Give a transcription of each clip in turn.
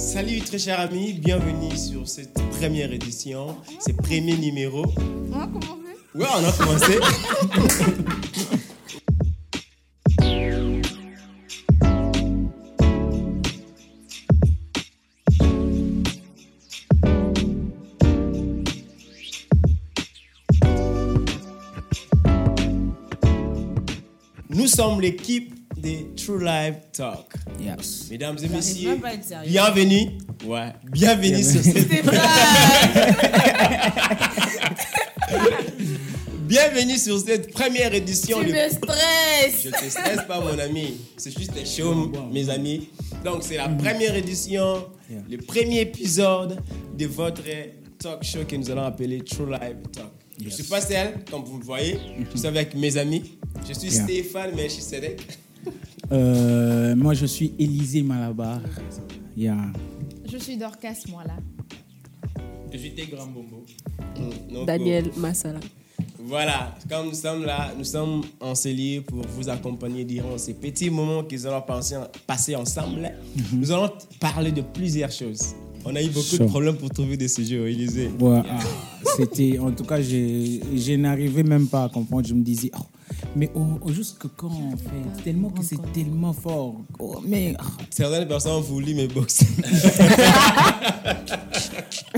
Salut très chers amis, bienvenue sur cette première édition, ce premier numéro. On a commencé Ouais, on a commencé. Nous sommes l'équipe des True Life Talk. Yes. Mesdames et messieurs, bienvenue. Ouais, bienvenue sur cette Bienvenue sur cette première édition Tu de... me stresses Je te stresse pas mon ami, c'est juste un show mes amis. Donc c'est la première édition, Yeah. le premier épisode de votre talk show que nous allons appeler True Life Talk. Je Yes. suis pas seul, comme vous le voyez, je suis avec mes amis. Je suis Yeah. Stéphane, mais je suis Sedek. Euh, moi, je suis Élisée Malabar. Yeah. Je suis Dorcas, moi là. Je suis tes grands bombos. Mm, Daniel Massala. Voilà, comme nous sommes là, nous sommes enseignés pour vous accompagner durant ces petits moments que nous allons passer, passer ensemble. Nous allons parler de plusieurs choses. On a eu beaucoup de problèmes pour trouver des sujets, Élisée. Ouais, ah, c'était, en tout cas, j'ai- je n'arrivais même pas à comprendre. Je me disais, oh, mais oh, oh, jusque quand en fait Tellement que c'est tellement fort. Oh, mais ah, Certaines personnes ont voulu me boxer.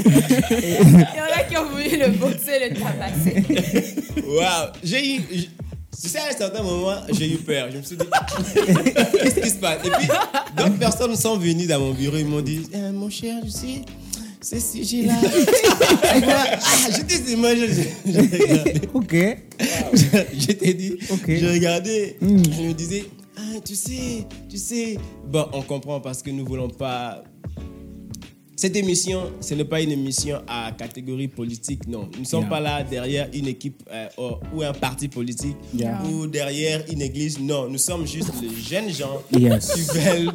Il y en a qui ont voulu le boxer, le tabasser. Waouh, j'ai eu. Tu sais, à un certain moment, j'ai eu peur. Je me suis dit, qu'est-ce qui se passe? Et puis, d'autres personnes sont venues dans mon bureau. Ils m'ont dit, Eh, mon cher, tu sais, ce sujet-là. ah, j'étais je- je- j'ai regardé. ok. je t'ai dit, je regardais, Mm. je me disais, ah, tu sais, tu sais. Bon, on comprend parce que nous voulons pas. Cette émission, ce n'est pas une émission à catégorie politique, non. Nous ne sommes Yeah. pas là derrière une équipe euh, ou- un parti politique Yeah. ou derrière une église, non. Nous sommes juste les jeunes gens Yes. qui veulent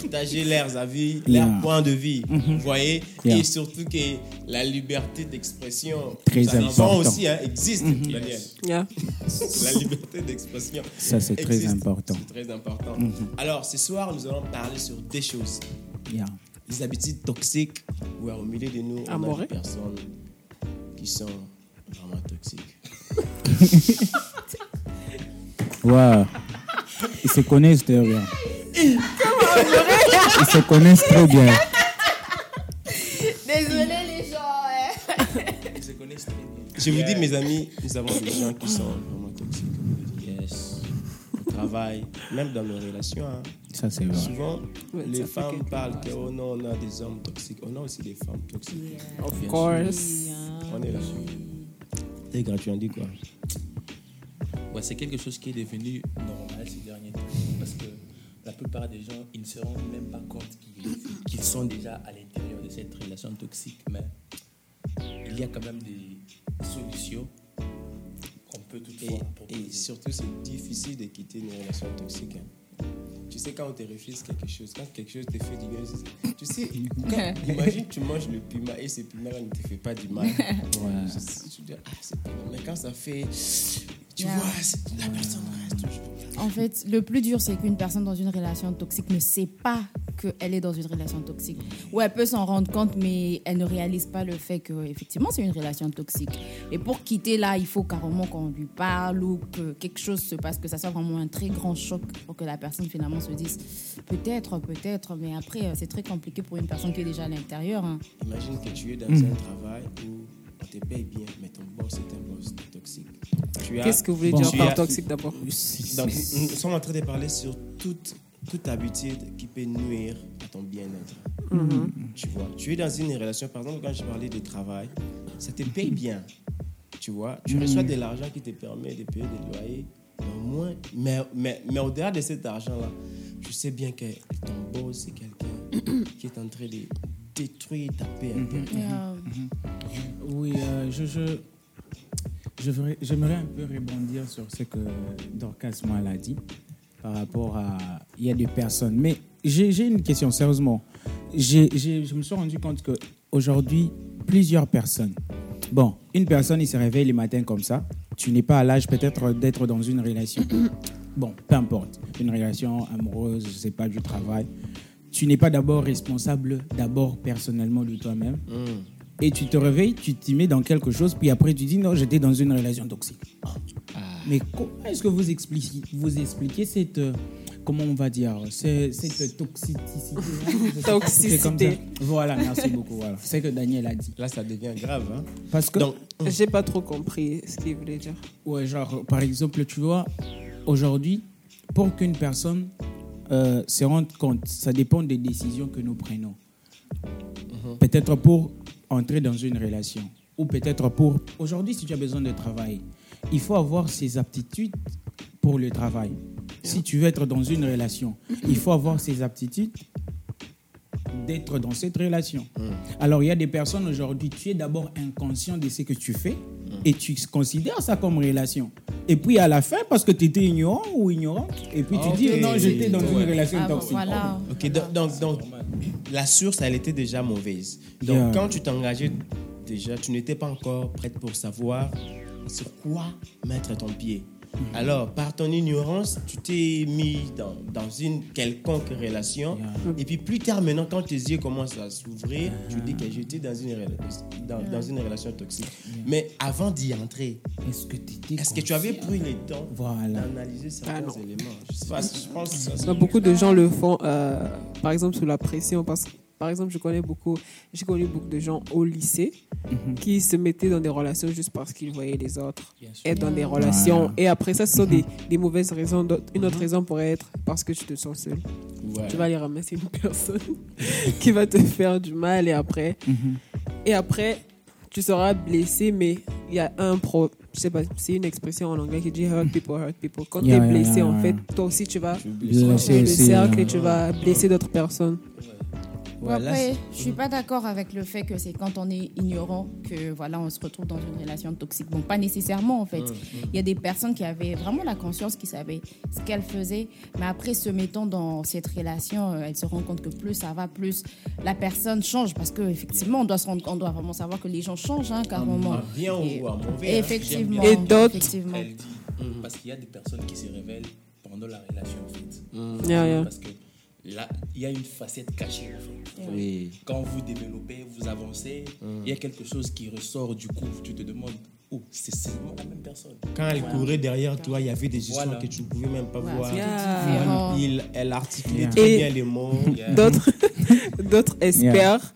partager leurs avis, Yeah. leurs points de vie, vous voyez Yeah. Et surtout que la liberté d'expression, Très important. aussi, hein, existe, Daniel. Yeah. La liberté d'expression. Ça, c'est très important. C'est très important. Alors, ce soir, nous allons parler sur des choses. Les habitudes toxiques, ou au milieu de nous, on a des personnes qui sont vraiment toxiques. Ouais. Ils se connaissent très bien. Ils se connaissent très bien. Désolé les gens. hein. Ils se connaissent très bien. Je vous dis, mes amis, nous avons des gens qui sont vraiment toxiques. Yes. Au travail, même dans nos relations. hein. Ça, c'est vrai. Souvent, Ouais, les femmes parlent que oh non, on a des hommes toxiques. On a aussi des femmes toxiques. Of Bien course. On est là. T'es gratuit, on dit quoi? Ouais, c'est quelque chose qui est devenu normal ces derniers temps. Parce que la plupart des gens, ils ne se rendent même pas compte qu'ils qu'ils sont déjà à l'intérieur de cette relation toxique. Mais il y a quand même des solutions qu'on peut Et, toutefois et proposer. surtout, c'est difficile de quitter une relation toxique. hein. Tu sais, quand on te refuse quelque chose, quand quelque chose te fait du bien, tu sais, quand- imagine tu manges le piment et ce piment-là ne te fait pas du mal. Ouais. Je dis, ah, c'est piment. Mais quand ça fait, tu Yeah. vois, la personne reste toujours. En fait, le plus dur, c'est qu'une personne dans une relation toxique ne sait pas qu'elle est dans une relation toxique. Ou elle peut s'en rendre compte, mais elle ne réalise pas le fait que effectivement c'est une relation toxique. Et pour quitter là, il faut carrément qu'on lui parle ou que quelque chose se passe, que ça soit vraiment un très grand choc pour que la personne finalement se dise peut-être, peut-être, mais après euh, c'est très compliqué pour une personne qui est déjà à l'intérieur. hein. Imagine que tu es dans Hmm. un travail où on te paye bien, mais ton boss est un boss toxique. Qu'est-ce que vous voulez Bon. dire par toxique d'abord? Nous sommes en train de parler sur toute, toute habitude qui peut nuire à ton bien-être. Tu vois, tu es dans une relation, par exemple, quand je parlais de travail, ça te paye bien. Tu vois, tu reçois de l'argent qui te permet de payer des loyers. Mais, moins, mais, mais, mais au-delà de cet argent-là, je sais bien que ton boss, c'est quelqu'un qui est en train de détruire ta paix intérieure. Euh, Oui, euh, je, je, j'aimerais un peu rebondir sur ce que Dorcas moi l'a dit par rapport à il y a des personnes. Mais j'ai une question sérieusement. J'ai- je me suis rendu compte que aujourd'hui plusieurs personnes. Bon, une personne il se réveille le matin comme ça. Tu n'es pas à l'âge peut-être d'être dans une relation. Bon, peu importe, une relation amoureuse, je sais pas du travail. tu n'es pas d'abord responsable, d'abord personnellement de toi-même. Hmm. Et tu te réveilles, tu t'y mets dans quelque chose, puis après tu dis non, j'étais dans une relation toxique. Ah. Mais comment est-ce que vous expliquez, vous expliquez cette, euh, comment on va dire, cette toxicité? Toxicité. C'est comme ça. Voilà, merci beaucoup. Voilà. C'est ce que Daniel a dit. Là, ça devient grave. Hein? Parce que, Donc, J'ai pas trop compris ce qu'il voulait dire. ouais, genre, par exemple, tu vois, aujourd'hui, pour qu'une personne euh, se rende compte, ça dépend des décisions que nous prenons. Peut-être pour entrer dans une relation, ou peut-être pour... Aujourd'hui, si tu as besoin de travailler, il faut avoir ses aptitudes pour le travail. Si tu veux être dans une relation, il faut avoir ses aptitudes d'être dans cette relation. Alors, il y a des personnes aujourd'hui, tu es d'abord inconscient de ce que tu fais et tu considères ça comme relation. Et puis à la fin, parce que tu étais ignorant ou ignorante, et puis tu dis Ok. non, j'étais dans une Ouais. relation Ah toxique. voilà. Ok, donc, donc, donc, la source, elle était déjà mauvaise. Donc, Yeah. quand tu t'engageais déjà, tu n'étais pas encore prête pour savoir sur quoi mettre ton pied? Alors, par ton ignorance, tu t'es mis dans, dans une quelconque relation. Et puis, plus tard, maintenant, quand tes yeux commencent à s'ouvrir, tu dis que j'étais dans une, dans, dans une relation toxique. Mais avant d'y entrer, Est-ce que tu étais est-ce que tu avais pris le temps Voilà. d'analyser certains Ah éléments? Je sais pas, je pense que ça, beaucoup de gens le font, euh, par exemple, sous la pression. Parce que, par exemple, je connais beaucoup, j'ai connu beaucoup de gens au lycée qui se mettaient dans des relations juste parce qu'ils voyaient les autres être dans des relations. Et après ça, ce sont des, des mauvaises raisons. Une autre raison pourrait être parce que tu te sens seul. Ouais. Tu vas aller ramasser une personne qui va te faire du mal et après, et après, tu seras blessé, mais il y a un pro. Je sais pas, c'est une expression en anglais qui dit hurt people, hurt people. Quand Yeah, tu es blessé, yeah, en fait, toi aussi, tu vas Blessé faire le cercle hein. et tu vas blesser d'autres personnes. Bon, Voilà, après, c'est- je suis pas d'accord avec le fait que c'est quand on est ignorant que voilà, on se retrouve dans une relation toxique. Bon, pas nécessairement en fait. Il y a des personnes qui avaient vraiment la conscience, qui savaient ce qu'elles faisaient, mais après se mettant dans cette relation, euh, elles se rendent compte que plus ça va, plus la personne change parce que effectivement, on doit se rendre, on doit vraiment savoir que les gens changent, hein, carrément. En bien Et- ou en mauvais. hein. Effectivement. Et d'autres- dit, parce qu'il y a des personnes qui se révèlent pendant la relation en fait. Yeah, yeah. Parce que là, il y a une facette cachée en fait. Oui. Quand vous développez, vous avancez, il y a quelque chose qui ressort du coup, tu te demandes, oh, c'est seulement la même personne. Quand elle courait derrière toi, il y avait des histoires Voilà. que tu ne pouvais même pas voir. Yeah. Il, elle articulait Yeah. très Et- bien les mots. Yeah. D'autres, d'autres espèrent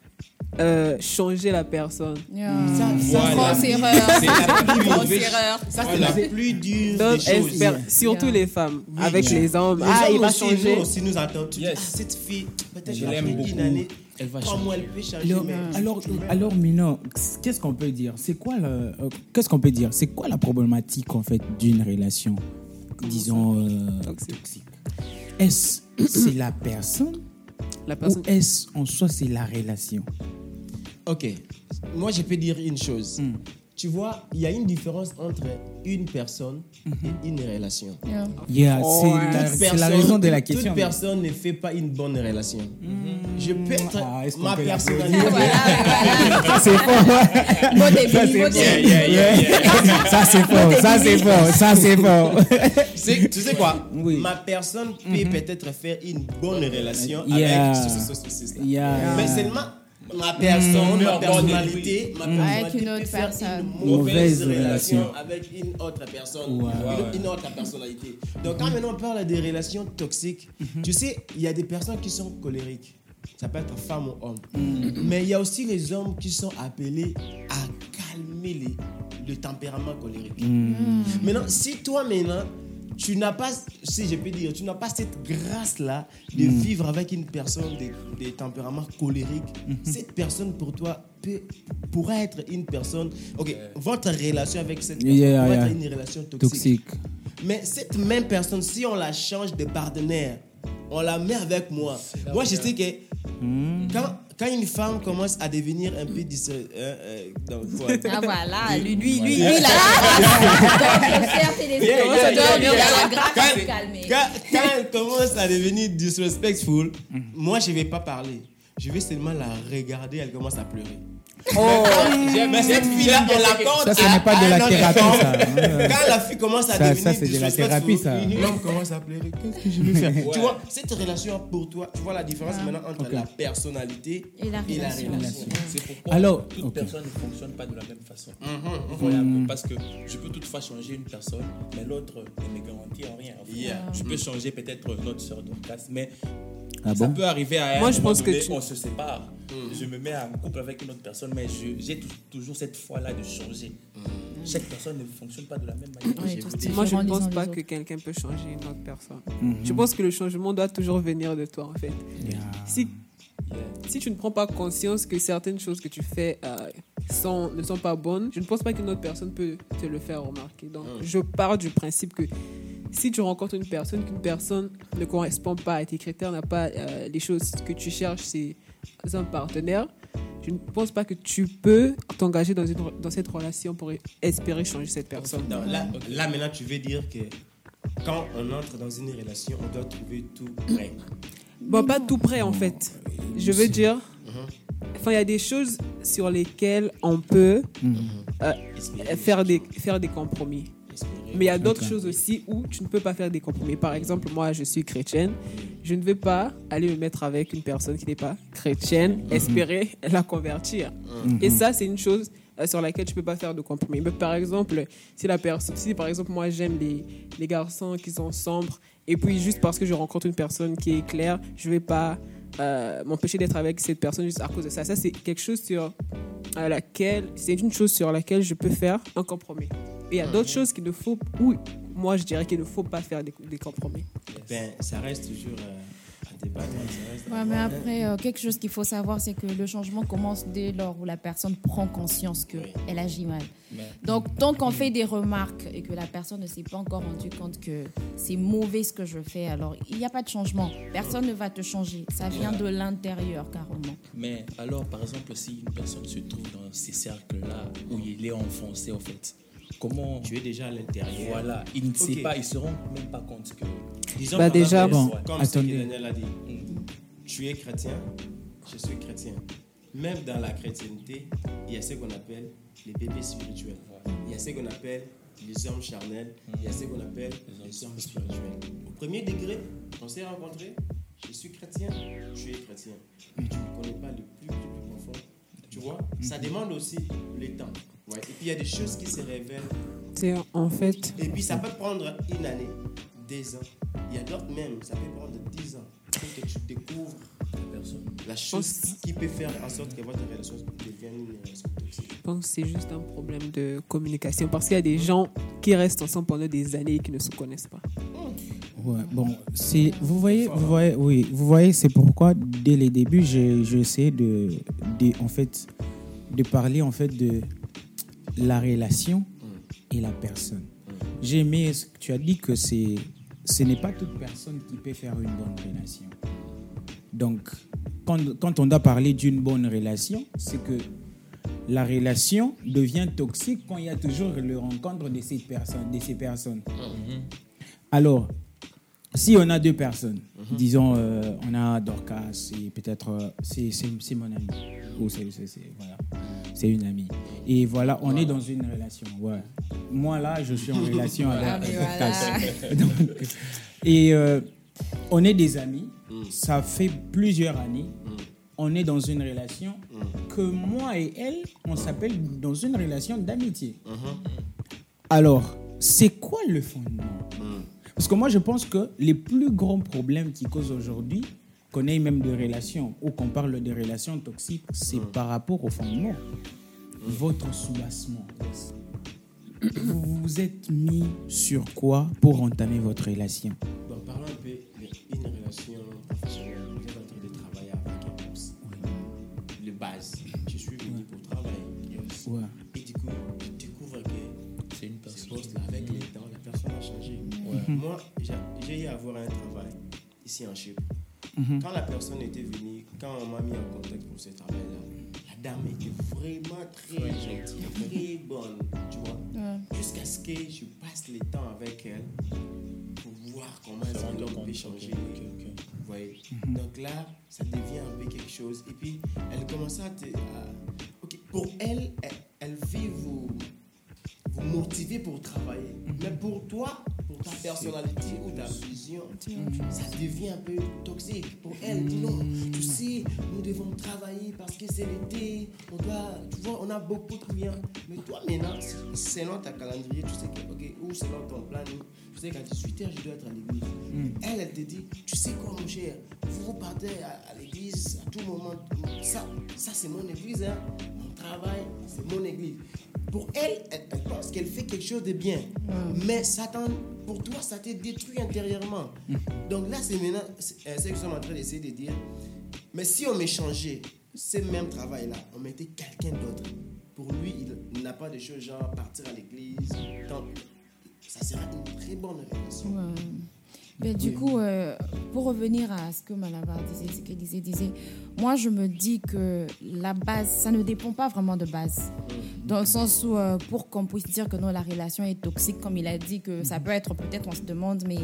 euh, changer la personne. Yeah. Ça, ça, Voilà. grosse erreur. C'est la plus Grosse mauvaise- erreur. Ça, c'est la plus dure des choses. surtout Yeah. les femmes, avec yeah. les hommes. Les ah, hommes il va aussi, changer. Nous aussi, nous Yes. ah, cette fille, peut-être Je une beaucoup. année, Elle va comment changer. elle peut changer Alors, mais- alors, alors Mina, qu'est-ce qu'on peut dire? C'est quoi le, qu'est-ce qu'on peut dire? C'est quoi la problématique en fait d'une relation, disons euh, Toxique. Est-ce c'est la personne La ou est-ce en soi c'est la relation? Ok. Moi, je peux dire une chose. Hmm. Tu vois, il y a une différence entre une personne et une relation. Yeah. Yeah, Oh, c'est ouais. la, raison de la question. Toute personne ne fait pas une bonne relation. Je peux être Ah, ma personnalité. Ça c'est fort. Mot début, Ça, c'est fort. Ça c'est fort. Ça c'est fort. Ça c'est fort. C'est- tu sais quoi? Oui. Ma personne peut peut-être faire une bonne relation Yeah. avec ce, ce, ce, ce, ce. Yeah. Mais seulement ma personne, Mm. ma personnalité, ma personnalité Avec une autre peut faire personne. une mauvaise, Mauvaise relation relation. avec une autre personne, une, une autre personnalité. Donc quand maintenant on parle des relations toxiques, tu sais, il y a des personnes qui sont colériques. Ça peut être femme ou homme. Mais il y a aussi les hommes qui sont appelés à calmer les, le tempérament colérique. Maintenant, si toi maintenant, tu n'as pas, si je peux dire, tu n'as pas cette grâce-là de vivre avec une personne de, de tempérament colérique, cette personne pour toi peut, pourrait être une personne. Ok, votre relation avec cette personne Yeah, pourrait yeah. être une relation toxique. Toxique. Mais cette même personne, si on la change de partenaire, on la met avec moi. Moi, je sais que quand, quand une femme commence à devenir un peu dis- euh, euh, donc, quoi. Ah voilà, lui, lui, lui, se Quand, calmer. quand- quand elle commence à devenir disrespectful, moi je vais pas parler. Je vais seulement la regarder, elle commence à pleurer. Oh, Mais cette fille-là, on l'accorde. Ça, ce à- n'est pas de la autre thérapie, ça. Quand la fille commence à Ça- devenir ça, c'est de la thérapie, ça. L'homme commence à pleurer. Qu'est-ce que je vais faire? Tu vois, cette relation pour toi, tu vois la différence maintenant entre la personnalité Et la relation. C'est pourquoi Alors, toute personne ne fonctionne pas de la même façon. Mhm, Voilà un peu, parce que je peux toutefois changer une personne, mais l'autre ne me garantit en rien. Je peux changer peut-être notre sœur d'Orcas, mais Ah ça bon peut arriver à un Moi, je pense que tu- on se sépare. Je me mets en couple avec une autre personne, mais j'ai tou- toujours cette foi-là de changer. Chaque personne ne fonctionne pas de la même manière. Moi, je ne pense pas que quelqu'un peut changer une autre personne. Mhm. Je pense que le changement doit toujours venir de toi, en fait. Yeah. Si. Si tu ne prends pas conscience que certaines choses que tu fais euh, sont, ne sont pas bonnes, je ne pense pas qu'une autre personne peut te le faire remarquer. Donc, je pars du principe que si tu rencontres une personne, qu'une personne ne correspond pas à tes critères, n'a pas euh, les choses que tu cherches, c'est un partenaire, je ne pense pas que tu peux t'engager dans, cette relation pour espérer changer cette personne. Non, là, là, maintenant, tu veux dire que quand on entre dans une relation, on doit trouver tout prêt. Bon, pas tout près en fait. Je veux dire, enfin, il y a des choses sur lesquelles on peut euh, Espérer, faire, des, faire des compromis. Mais il y a d'autres choses aussi où tu ne peux pas faire des compromis. Par exemple, moi, je suis chrétienne. Je ne vais pas aller me mettre avec une personne qui n'est pas chrétienne, espérer la convertir. Et ça, c'est une chose euh, sur laquelle tu peux pas faire de compromis. Mais par exemple, si la personne, si par exemple moi j'aime les, les garçons qui sont sombres, et puis juste parce que je rencontre une personne qui est claire, je vais pas euh, m'empêcher d'être avec cette personne juste à cause de ça. Ça, c'est quelque chose sur à laquelle, c'est une chose sur laquelle je peux faire un compromis. Et il y a d'autres choses qu'il ne faut, où moi je dirais qu'il ne faut pas faire des, des compromis. Ben, ça reste toujours euh, à Ouais, mais après, euh, quelque chose qu'il faut savoir, c'est que le changement commence dès lors où la personne prend conscience Oui. qu'elle agit mal. Mais- Donc, tant qu'on fait des remarques et que la personne ne s'est pas encore rendu compte que c'est mauvais ce que je fais, alors il n'y a pas de changement. Personne ne va te changer. Ça vient de l'intérieur, carrément. Mais alors, par exemple, si une personne se trouve dans ces cercles-là où il est enfoncé, en fait, comment. Tu es déjà à l'intérieur. Voilà, il ne sait Ok. pas, ils se rendent même pas compte que. Disons Bah, déjà, bon, comme ce que. Daniel a dit, tu es chrétien, je suis chrétien. Même dans la chrétienté, il y a ce qu'on appelle les bébés spirituels. Il y a ce qu'on appelle les hommes charnels. Il y a ce qu'on appelle les hommes spirituels. Au premier degré, on s'est rencontrés, je suis chrétien, tu es chrétien. Mais tu ne connais pas le plus, le plus profond. Tu vois, ça demande aussi le temps. Ouais. Et puis il y a des choses qui se révèlent C'est en fait, et puis ça peut prendre une année, deux ans. Il y a d'autres même, ça peut prendre dix ans pour que tu découvres la personne. la chose qui, qui peut faire en sorte que votre relation devienne une relation toxique. je pense que c'est juste un problème de communication parce qu'il y a des gens qui restent ensemble pendant des années et qui ne se connaissent pas. Ouais, bon, c'est, vous voyez, vous voyez, oui, vous voyez, c'est pourquoi dès les débuts, j'ai, j'ai essayé de, de, en fait, de parler en fait de la relation et la personne. J'ai aimé ce que tu as dit que c'est, ce n'est pas toute personne qui peut faire une bonne relation? Donc, quand, quand on doit parler d'une bonne relation, c'est que la relation devient toxique quand il y a toujours le rencontre de, cette personne, de ces personnes. Alors, si on a deux personnes, disons, euh, on a Dorcas et peut-être euh, c'est, mon ami, ou c'est- voilà, c'est une amie. Et voilà, on est dans une relation. Ouais. Moi là, je suis en relation avec Ah, Dorcas. Donc, et euh, on est des amis. Ça fait plusieurs années. On est dans une relation que moi et elle, on s'appelle dans une relation d'amitié. Alors, c'est quoi le fondement? Parce que moi, je pense que les plus grands problèmes qui causent aujourd'hui, qu'on ait même des relations ou qu'on parle de relations toxiques, c'est par rapport au fondement. Votre soubassement. Vous vous êtes mis sur quoi pour entamer votre relation? Bon, parlons un peu d'une relation professionnelle. Vous êtes en train de travailler avec un boss. Le base, je suis venu pour travailler. Yes. Ouais. Et du coup, tu découvres que C'est une personne. avec le temps, la personne a changé. Moi, j'ai eu à avoir un travail ici en Chypre. Quand la personne était venue, quand on m'a mis en contact pour ce travail-là, dame était vraiment très gentille, très bonne, tu vois. Ouais. Jusqu'à ce que je passe le temps avec elle pour voir comment est-ce que l'homme peut changer. Vous voyez? Donc là, ça devient un peu quelque chose. Et puis, elle commençait à te. à- ok, pour elle, elle, elle veut vous, motiver pour travailler. Mais pour toi, pour ta personnalité ou ta vision, ça devient un peu toxique. Pour elle, dit non, tu sais, nous devons travailler parce que c'est l'été, on doit, tu vois, on a beaucoup de clients. Mais toi, maintenant, selon ta calendrier, tu sais que, ok, ou selon ton planning, tu sais qu'à 18h, je dois être à l'église. Elle, elle te dit, tu sais quoi, mon cher, vous vous partez à, à l'église à tout moment. Ça, ça c'est mon église, hein. Mon travail, c'est mon église. Pour elle, elle, elle pense qu'elle fait quelque chose de bien. Mais Satan, pour toi, ça te détruit intérieurement. Donc là, c'est maintenant, c'est euh, c'est ce que nous sommes en train d'essayer de dire. Mais si on m'échangeait ce même travail-là, on mettait quelqu'un d'autre. Pour lui, il n'a pas de choses genre partir à l'église. tant- Ça sera une très bonne relation. Ouais. Ben, du coup, euh, pour revenir à ce que Malabar disait, ce qu'elle disait, disait, moi je me dis que la base, ça ne dépend pas vraiment de base. Dans le sens où, euh, pour qu'on puisse dire que non, la relation est toxique, comme il a dit, que ça peut être peut-être, on se demande, mais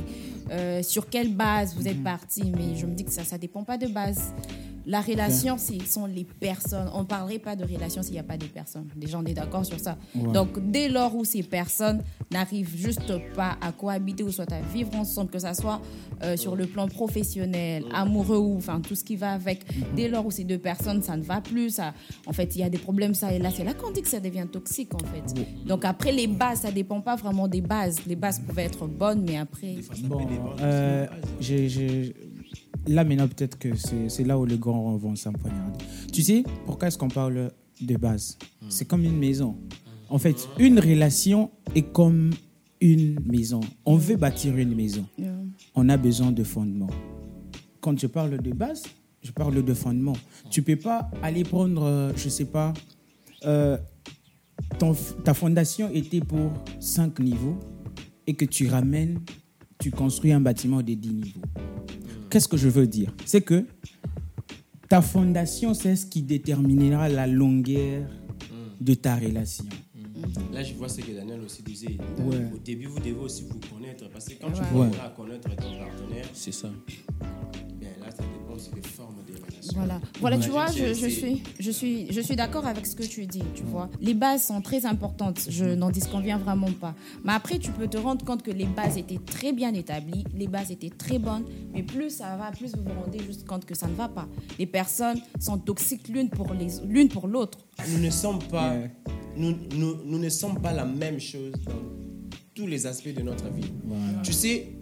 euh, sur quelle base vous êtes parti? Mais je me dis que ça ne dépend pas de base. La relation, ce sont les personnes. On ne parlerait pas de relation s'il n'y a pas de personnes. Déjà, on est d'accord sur ça. Ouais. Donc, dès lors où ces personnes n'arrivent juste pas à cohabiter ou soit à vivre ensemble, que ça soit euh, sur le plan professionnel, amoureux ou enfin tout ce qui va avec, dès lors où ces deux personnes, ça ne va plus, ça, en fait, il y a des problèmes, ça et là, c'est là qu'on dit que ça devient toxique, en fait. Donc, après, les bases, ça dépend pas vraiment des bases. Les bases pouvaient être bonnes, mais après. Bon, euh, là maintenant peut-être que c'est là où les grands vont s'empoignarder. Tu sais, pourquoi est-ce qu'on parle de base? C'est comme une maison. En fait, une relation est comme une maison. On veut bâtir une maison. Yeah. On a besoin de fondement. Quand je parle de base, je parle de fondement. Tu peux pas aller prendre, euh, je sais pas, euh, ton ta fondation était pour 5 niveaux et que tu ramènes, tu construis un bâtiment de 10 niveaux. Qu'est-ce que je veux dire? C'est que ta fondation, c'est ce qui déterminera la longueur de ta relation. Là, je vois ce que Daniel aussi disait. Ouais. Au début, vous devez aussi vous connaître. Parce que quand tu Ouais. à connaître ton partenaire, C'est ça. bien là, ça dépend aussi des formes relations. Voilà, voilà tu vois, je, suis, je suis, je suis d'accord avec ce que tu dis, tu vois. Les bases sont très importantes, je n'en disconviens vraiment pas. Mais après, tu peux te rendre compte que les bases étaient très bien établies, les bases étaient très bonnes, mais plus ça va, plus vous vous rendez juste compte que ça ne va pas. Les personnes sont toxiques l'une pour les, l'une pour l'autre. Nous ne sommes pas, Yeah. nous, nous, nous ne sommes pas la même chose dans tous les aspects de notre vie. Tu sais,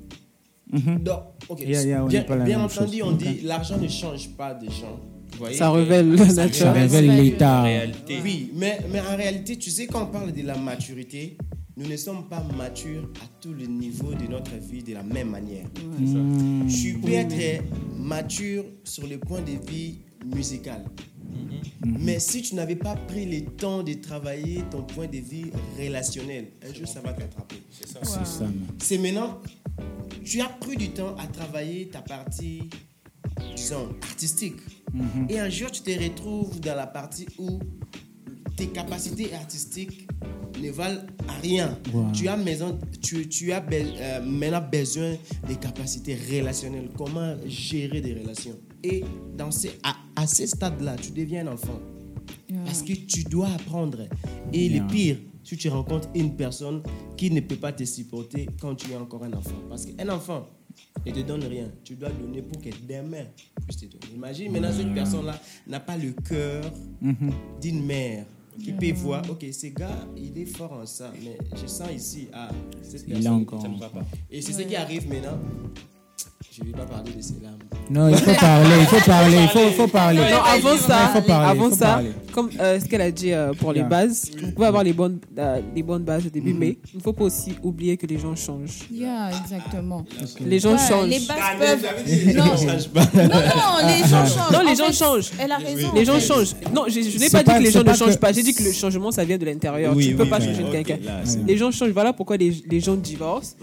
donc, ok, Yeah, yeah, on bien, entendu, chose. on dit l'argent ne change pas des gens. Vous voyez Ça révèle la Ça nature. Ça révèle l'état. En réalité, Oui, mais, mais en réalité, tu sais, quand on parle de la maturité, nous ne sommes pas matures à tous les niveaux de notre vie de la même manière. Tu peux être mature sur le point de vue musical. Mais si tu n'avais pas pris le temps de travailler ton point de vue relationnel, un jour ça va t'attraper. C'est ça. C'est maintenant, tu as pris du temps à travailler ta partie, disons, artistique. Et un jour, tu te retrouves dans la partie où tes capacités artistiques ne valent à rien. Wow. Tu as, maison, tu, tu as be- euh, maintenant besoin des capacités relationnelles. Comment gérer des relations? Et dans ces, à, à ce stade-là, tu deviens un enfant. Parce que tu dois apprendre. Et le pire, si tu rencontres une personne qui ne peut pas te supporter quand tu es encore un enfant. Parce qu'un enfant ne te donne rien. Tu dois donner pour que demain puisse te donner. Imagine maintenant cette personne-là n'a pas le cœur d'une mère qui peut voir, ok, ce gars, il est fort en ça, mais je sens ici, ah, cette Il personne, encore- ça ne va pas. Et c'est ce qui arrive maintenant. Je ne vais pas parler de cela. Non, il faut parler, il faut parler, il faut, faut parler. Non, avant ça, parler, avant ça, parler. comme euh, ce qu'elle a dit euh, pour les Yeah. bases, vous pouvez avoir les bonnes, euh, les bonnes bases au début, mais il ne faut pas aussi oublier que les gens changent. Yeah, exactement. Les gens Ouais, changent. Les bases peuvent. Non. gens changent pas. Non, non, les gens changent. Non, les En gens fait, changent. Elle a raison. Les en gens changent. Non, je, je n'ai pas dit que les gens ne changent que- pas. J'ai dit que le changement, ça vient de l'intérieur. tu ne peux pas changer de quelqu'un. Les gens changent. Voilà pourquoi les, les gens divorcent.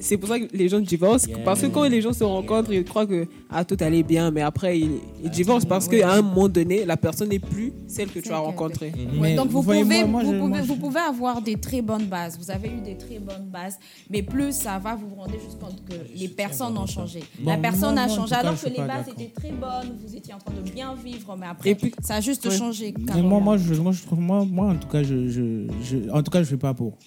C'est pour ça que les gens divorcent. Parce que quand les gens se rencontrent, ils croient que ah, tout allait bien, mais après, ils, ils divorcent parce qu'à un moment donné, la personne n'est plus celle que tu as que- rencontré. Ouais, Mais donc vous, pouvez, moi- moi, vous, pouvez, moi, je- vous pouvez avoir des très bonnes bases. Vous avez eu des très bonnes bases, mais plus ça va, vous vous rendez juste compte que les personnes ont changé. La personne moi- a changé cas, alors que les bases étaient très bonnes, vous étiez en train de bien vivre, mais après, puis- ça a juste Ouais. changé. Moi, moi, je, moi, je trouve, moi, moi, en tout cas, je, je, je- en tout cas, je suis pas pour.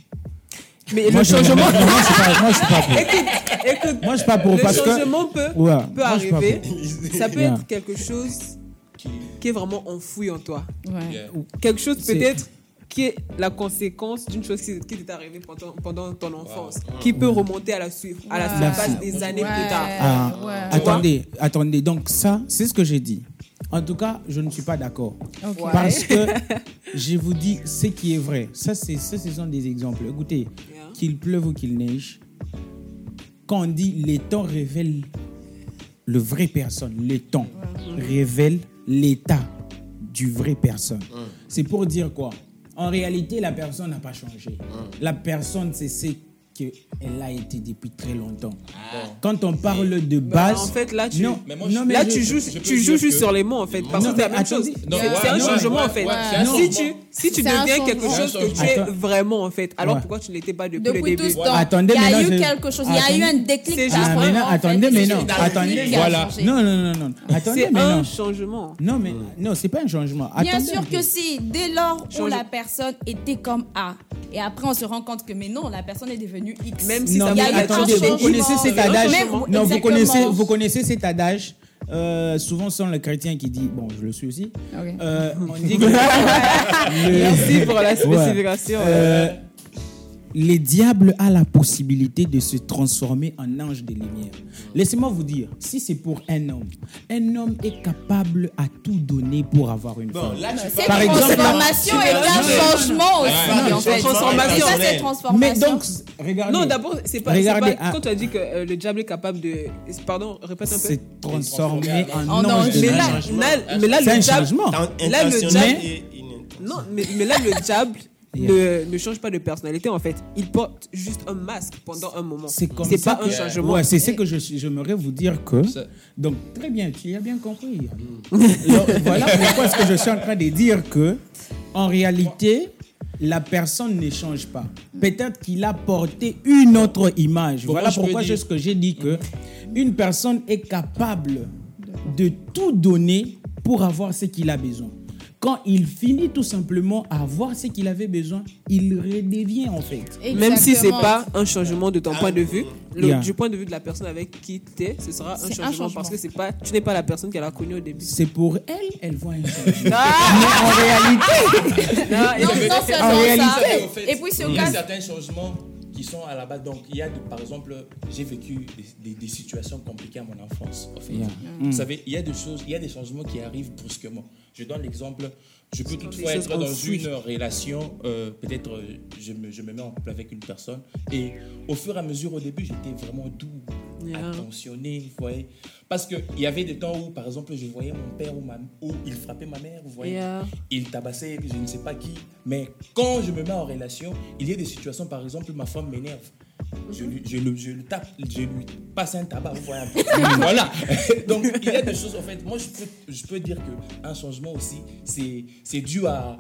Mais Moi, le je- changement, moi, je suis pas, moi, je suis pas pour. écoute, Moi, je suis pas pour le parce que. changement peut, Ouais, peut moi, arriver. Ça peut Yeah. être quelque chose qui est vraiment enfoui en toi. Ouais. Yeah. Quelque chose peut-être qui est la conséquence d'une chose qui, qui t'est arrivée pendant, pendant ton enfance, Wow. qui peut remonter à la, su- à la surface des années Ouais, plus tard. Ah, ouais. attendez, attendez. Donc ça, c'est ce que j'ai dit. En tout cas, je ne suis pas d'accord. Parce que je vous dis ce qui est vrai. Ça, c'est, ça, ce sont des exemples. Écoutez, Yeah. Qu'il pleuve ou qu'il neige, quand on dit les temps révèlent le vrai personne, les temps révèlent l'état du vrai personne. C'est pour dire quoi? En réalité, la personne n'a pas changé. La personne, c'est ce qu'elle a été depuis très longtemps. Quand on parle de Bah, base... en fait, là, tu, non, Mais moi, non, je- mais là, je- tu joues, tu joues juste que- sur les mots, en fait. Parce Non, que c'est la même chose. C'est- un ouais, changement, ouais, en fait. si, tu, si tu deviens quelque chose que tu es vraiment, en fait, alors Ouais. pourquoi tu ne l'étais pas depuis, Depuis le tout début ce temps, Attendez, il y a eu quelque chose, il y a eu un déclic. Ah, attendez, mais non, attendez. Voilà. Non, non, non, non. Attendez, C'est mais un non. changement. Non, mais non, c'est pas un changement. Bien sûr que si, dès lors où la personne était comme A, et après on se rend compte que mais non, la personne est devenue X. Même si non, ça mais attendez, vous connaissez cet C'est un adage. Non, vous connaissez, vous connaissez cet adage euh, souvent, ce sont les chrétiens qui disent, bon, je le suis aussi. Euh, on dit que le- Merci pour la Ouais. spécification. Euh, les diables a la possibilité de se transformer en ange de lumière. Laissez-moi vous dire, si c'est pour un homme, un homme est capable à tout donner pour avoir une Bon, femme. là, tu C'est Par une exemple, transformation et tu- un changement aussi, Ouais, en fait. transformation. Ça, c'est transformation. Mais donc, regardez. Non, d'abord, c'est pas, c'est Regardez, pas- ah. quand tu as dit que euh, le diable est capable de. Pardon, répète un peu. c'est transformé en En ange Mais là, lumière. changement. là, mais là, C'est un le diable. changement. T'as un Là, le diable-. Non, mais, mais là, le diable Yeah. ne, ne change pas de personnalité en fait. Il porte juste un masque pendant un moment. C'est comme C'est ça pas un changement. Ouais, c'est ce que je j'aimerais vous dire que. Donc, très bien, tu as bien compris. Alors, voilà pourquoi est-ce que je suis en train de dire que, en réalité, la personne ne change pas. Peut-être qu'il a porté une autre image. Voilà pourquoi c'est ce que j'ai dit que une personne est capable de tout donner pour avoir ce qu'il a besoin. Quand il finit tout simplement à avoir ce qu'il avait besoin, il redevient en fait. Même si c'est pas un changement de ton point de vue, le- Yeah. du point de vue de la personne avec qui tu es, ce sera un changement, parce que c'est pas, tu n'es pas la personne qu'elle a connue au début. C'est pour elle, elle voit un changement. Mais en réalité, Non, Non, et- non En réalité, ça. En fait, Et puis, c'est au il y a cas- certains changements qui sont à la base. Donc, il y a, de- par exemple, j'ai vécu des, des- des situations compliquées à mon enfance. En fait. Yeah. Vous savez, il y a des choses, il y a des changements qui arrivent brusquement. Je donne l'exemple. Je peux toutefois être dans une relation, euh, peut-être euh, je, me, je me mets en couple avec une personne et au fur et à mesure, au début, j'étais vraiment doux, Attentionné, vous voyez. Parce qu'il y avait des temps où, par exemple, je voyais mon père ou, ma, ou il frappait ma mère, vous voyez Yeah. il tabassait je ne sais pas qui. Mais quand je me mets en relation, il y a des situations, par exemple, ma femme m'énerve. Je, lui- je, le, je le tape, je lui passe un tabac, vous voyez peu. voilà. Donc, il y a des choses, en fait, moi, je peux, je peux dire qu'un changement aussi, c'est c'est dû à,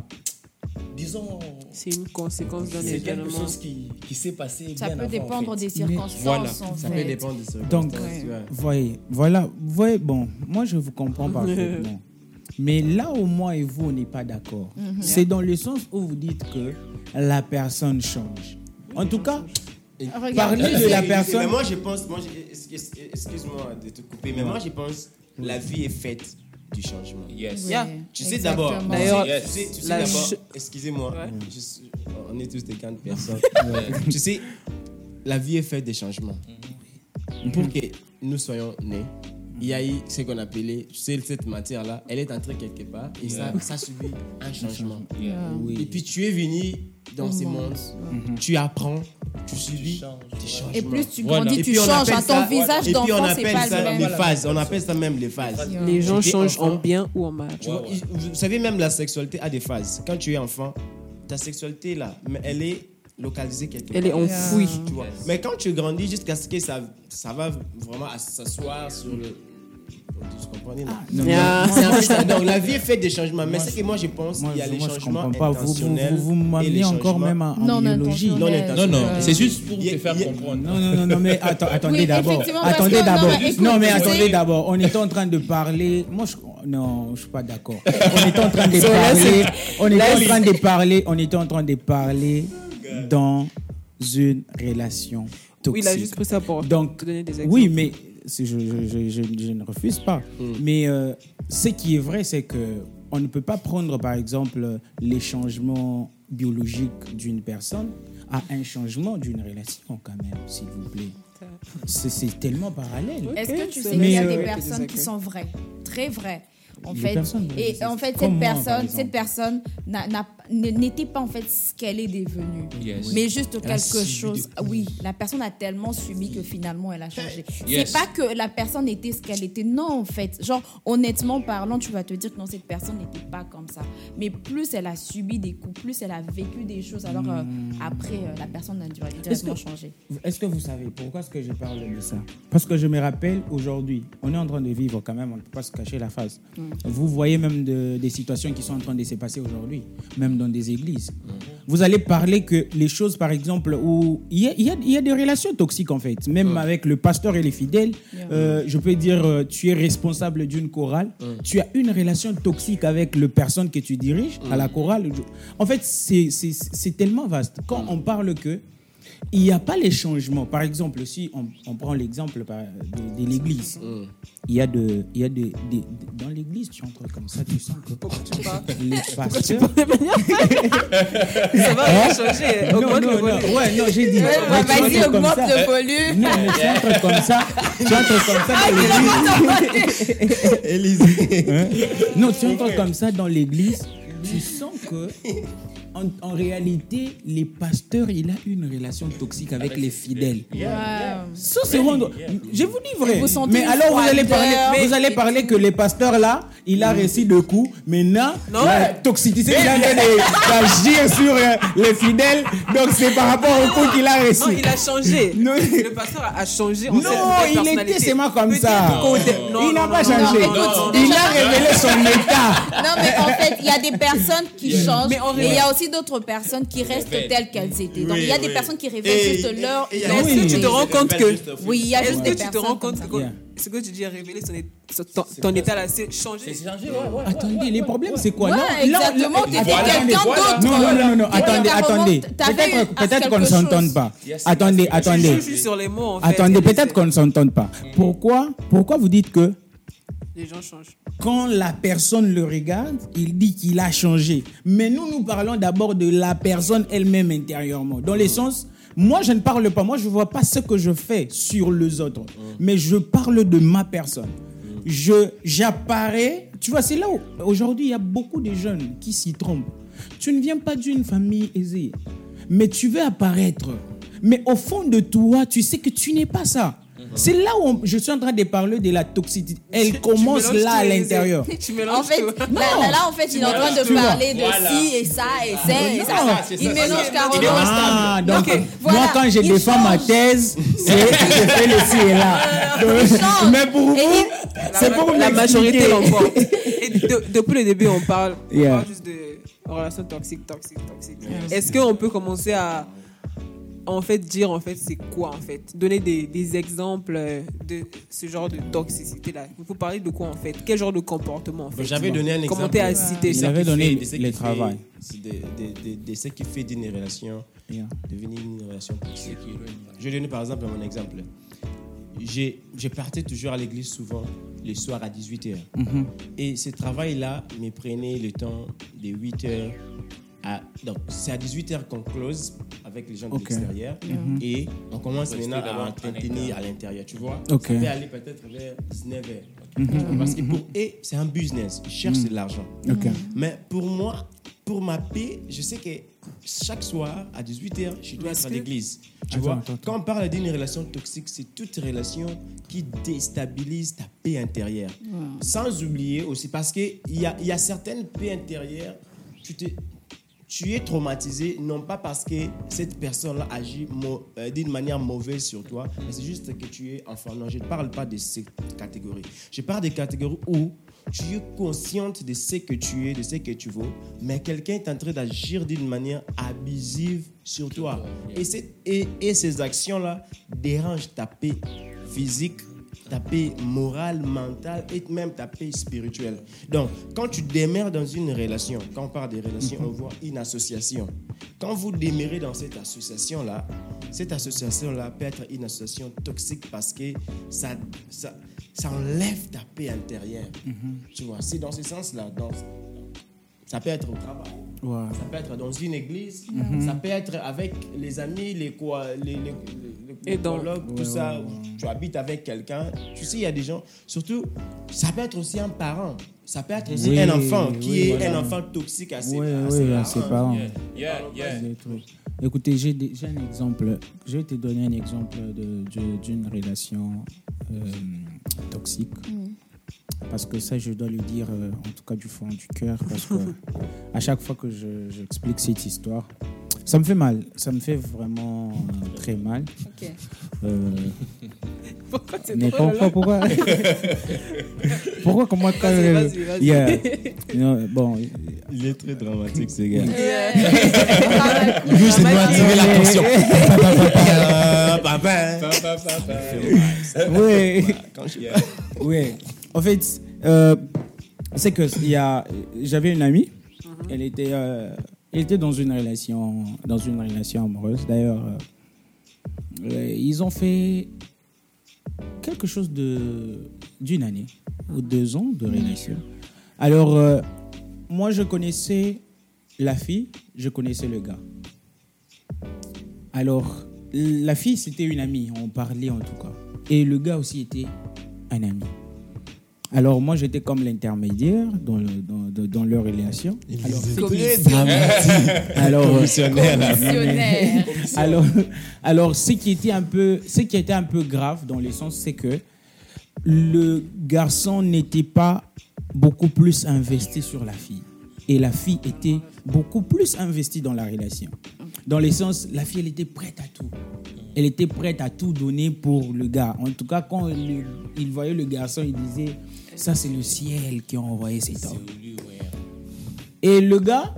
disons, C'est une conséquence d'un c'est quelque chose qui, qui s'est passé Ça bien peut avant, dépendre en fait. des circonstances. Voilà. en Ça fait. peut dépendre des circonstances. Donc, ouais. voyez, voilà, voyez, bon, moi je vous comprends parfaitement. Mais là où moi et vous, on n'est pas d'accord, c'est dans le sens où vous dites que la personne change. En tout cas, Regarde, Parlez de la Mais personne. moi, je pense, moi, je- excuse- excuse-moi de te couper, mais moi, je pense la vie est faite du changement. Yes. Yeah. Tu sais d'abord. D'ailleurs, tu sais, tu sais la d'abord, ch- excusez-moi, Ouais. suis- on est tous des grandes personnes. tu sais, la vie est faite des changements. Pour que nous soyons nés, il y a eu ce qu'on appelait, tu sais, cette matière-là, elle est entrée quelque part et ça, ça a subi un changement. Et puis tu es venu dans ces mondes, tu apprends, tu subis changes, des ouais. changements. Et plus tu grandis, tu changes. appelle hein, ça- Ton visage et puis on d'enfant, c'est appelle pas ça le les même. phases. On appelle ça même les phases. Les gens changent en bien ou en mal. Tu vois, vous savez, même la sexualité a des phases. Quand tu es enfant, ta sexualité là, mais elle est localisée quelque Elle est part. enfouie. Tu vois. Mais quand tu grandis jusqu'à ce que ça, ça va vraiment à s'asseoir sur le, Vous comprenez non? non, Ah. C'est un peu ça. Donc la vie est faite des changements. Mais c'est que moi je pense Moi, qu'il y a je- les moi, je changements comprends pas. Vous, vous, intentionnels vous, vous et m'amenez encore même en, Non biologie. Non Non, non, c'est juste pour il te faire il comprendre. Non, non, non, non, mais attends, attendez Oui, d'abord. Attendez non, d'abord. Non, mais tu attendez d'abord. On était en train de parler. Moi, je, non, je suis pas d'accord. On était en train de parler. On était là, en train de parler. On était en train de parler dans une relation Oui, toxique. il a juste pris ça pour Donc, donner des exemples. oui, mais je, je, je, je- je ne refuse pas. Mais euh, ce qui est vrai, c'est que on ne peut pas prendre, par exemple, les changements biologiques d'une personne à un changement d'une relation, quand même, s'il vous plaît. C'est tellement parallèle. Est-ce que tu sais qu'il y a des euh, personnes qui sont vraies, très vraies? En fait, et en fait cette personne, cette personne n'était pas en fait ce qu'elle est devenue, Yes. mais juste Elle quelque chose. Oui, la personne a tellement subi que finalement elle a changé. Yes. C'est pas que la personne était ce qu'elle était, non en fait. Genre honnêtement parlant, tu vas te dire que non cette personne n'était pas comme ça. Mais plus elle a subi des coups, plus elle a vécu des choses, alors euh, après euh, la personne a dû directement que- changer. Est-ce que vous savez pourquoi est-ce que je parle de ça? Parce que je me rappelle aujourd'hui, on est en train de vivre quand même, on ne peut pas se cacher la face. Vous voyez même de- des situations qui sont en train de se passer aujourd'hui, même dans des églises. Vous allez parler que les choses, par exemple, où il y a, il y a- il y a des relations toxiques en fait, même avec le pasteur et les fidèles. euh, je peux dire, euh, tu es responsable d'une chorale, tu as une relation toxique avec le personne que tu diriges à la chorale. En fait, c'est c'est- c'est tellement vaste. Quand on parle que il n'y a pas les changements. Par exemple, si on, on prend l'exemple de, de l'église, il y a de, il y a de, de- de- dans l'église, tu entres comme ça, tu sens que tu parles les pasteurs. Ça va rien changer. Non, Augmente non, le non, volume. ouais, non, j'ai dit. Tu Vas-y, augmente le volume. Non, mais tu entres comme ça, tu entres comme ça dans l'église. Hein? Non, tu entres comme ça dans l'église, tu sens que en, en réalité, les pasteurs, il a une relation toxique avec les fidèles. C'est rendre. Je vous dis vrai. Vous sentez Mais alors, vous allez, parler, vous allez parler que les pasteurs là, il a reçu de coups. Maintenant, Non. la toxicité il est en train de- d'agir sur euh, les fidèles. Donc, c'est par rapport au coup qu'il a Non, reçu. il a changé. Non. Le pasteur a- a changé en Non, il était seulement comme ça. non, il n'a non, pas non, changé. non, écoute, il déjà- a révélé son état. Non, mais en fait, il y a des personnes qui changent, mais il y a aussi d'autres personnes qui restent telles qu'elles étaient. Donc, il y a des personnes qui révèlent juste leur. et il y a- leur Est-ce que tu te rends compte que Oui, il y a juste des tu te personnes rends compte que ce que tu dis a révélé son, ton, ton état là, c'est changé. C'est changé, ouais, ouais. Attendez, les problèmes, c'est quoi? Ouais, Non, là, exactement, quelqu'un voilà. d'autre. Non, non, non, non, attendez, attendez. Peut-être eu peut-être qu'on ne s'entende pas. Yes, Attendez, Je attendez. suis sur les mots en fait. Attendez, peut-être qu'on ne s'entende pas. Pourquoi, pourquoi vous dites que Les gens changent. Quand la personne le regarde, il dit qu'il a changé. Mais nous, nous parlons d'abord de la personne elle-même intérieurement. Dans le sens, moi, je ne parle pas, moi, je ne vois pas ce que je fais sur les autres. Mais je parle de ma personne. Je, j'apparais, tu vois, c'est là où, aujourd'hui, il y a beaucoup de jeunes qui s'y trompent. Tu ne viens pas d'une famille aisée, mais tu veux apparaître. Mais au fond de toi, tu sais que tu n'es pas ça. C'est là où on- je suis en train de parler de la toxicité. Elle Tu commence là à l'intérieur. Tu En mélanges fait, tout. là, là, là, en fait, il est en train de parler de Voilà. ci et ça et ça et ça. Il mélange carrément. Ah, donc, Ok, voilà. moi, quand je Il défends ma thèse, c'est je fais le ci et là. Donc, mais pour Et vous, c'est pour la majorité l'emporte. Depuis le début, on parle, on Yeah. parle juste de relations toxiques, toxiques, toxiques. Est-ce qu'on peut commencer à en fait dire en fait c'est quoi en fait? Donner des, des exemples euh, de ce genre de toxicité là vous parlez de quoi en fait? Quel genre de comportement en fait? J'avais donné un exemple. Commenter à citer ça avait donné le travail. fait- De, de, de, de ce qui fait d'une relation Yeah. devenir une relation toxique. Je vais donner par exemple mon exemple. J'ai- Je partais toujours à l'église souvent le soir à 18h. Mhm. Et ce travail-là me prenait le temps de 8h à. Donc, c'est à 18h qu'on close avec les gens de l'extérieur. Et on commence maintenant à entretenir à l'intérieur. Tu vois Ok. Ça peut aller peut-être vers 19h. Parce que pour eux, c'est un business. Ils cherchent de l'argent. Ok. Mais pour moi, pour ma paix, je sais que chaque soir à 18h, je dois être à l'église. Tu Attends, vois, attends, attends. quand on parle d'une relation toxique, c'est toute relation qui déstabilise ta paix intérieure. Sans oublier aussi, parce qu'il y a, il y a certaines paix intérieures, tu te, tu es traumatisé, non pas parce que cette personne-là agit euh, d'une manière mauvaise sur toi, mais c'est juste que tu es enfant. Non, je ne parle pas de ces catégories. Je parle des catégories où tu es consciente de ce que tu es, de ce que tu vaux, mais quelqu'un est en train d'agir d'une manière abusive sur toi. Et, et ces actions-là dérangent ta paix physique, ta paix morale, mentale et même ta paix spirituelle. Donc, quand tu demeures dans une relation, quand on parle des relations, on voit une association. Quand vous demeurez dans cette association-là, cette association-là peut être une association toxique parce que ça, ça, ça enlève ta paix intérieure. Tu vois, c'est dans ce sens-là. Dans, ça peut être au travail. Ouais. Ça peut être dans une église, ça peut être avec les amis, les quoi, les, les, les- les Et dans- collègues, tout ça. Tu habites avec quelqu'un. Tu sais, il y a des gens. Surtout, ça peut être aussi un parent. Ça peut être aussi Oui, un enfant qui oui, est voilà. un enfant toxique à ses, Oui, à oui, ses à ses parents. parents. Yeah, yeah. Des trucs. Écoutez, j'ai un exemple. Je vais te donner un exemple de- de- d'une relation euh, toxique. Parce que ça, je dois le dire, euh, en tout cas du fond du cœur, parce que à chaque fois que je- j'explique cette histoire, ça me fait mal. Ça me fait vraiment euh, très mal. Euh, Pourquoi c'est mais drôle, pourquoi, pourquoi? Pourquoi, comment quand vas-y. Yeah. Non, bon, Il est très dramatique, ce gars. C'est doit attirer l'attention. oui. Quand je- Oui. En fait, euh, c'est que il y a, j'avais une amie. Elle était, euh, elle était dans une relation, dans une relation amoureuse. D'ailleurs, euh, ils ont fait quelque chose de d'une année ou deux ans de relation. Alors, moi, je connaissais la fille, je connaissais le gars. Alors, la fille, c'était une amie, on parlait en tout cas. Et le gars aussi était un ami. Alors, moi, j'étais comme l'intermédiaire dans, le- dans, dans- leur relation. Alors, alors, alors, ce qui était un peu, ce qui était un peu grave dans le sens, c'est que le garçon n'était pas beaucoup plus investi sur la fille. Et la fille était beaucoup plus investie dans la relation. Dans le sens, la fille, elle était prête à tout. Elle était prête à tout donner pour le gars. En tout cas, quand il, voyait le garçon, il disait, ça c'est le ciel qui a envoyé cet homme. Et le gars,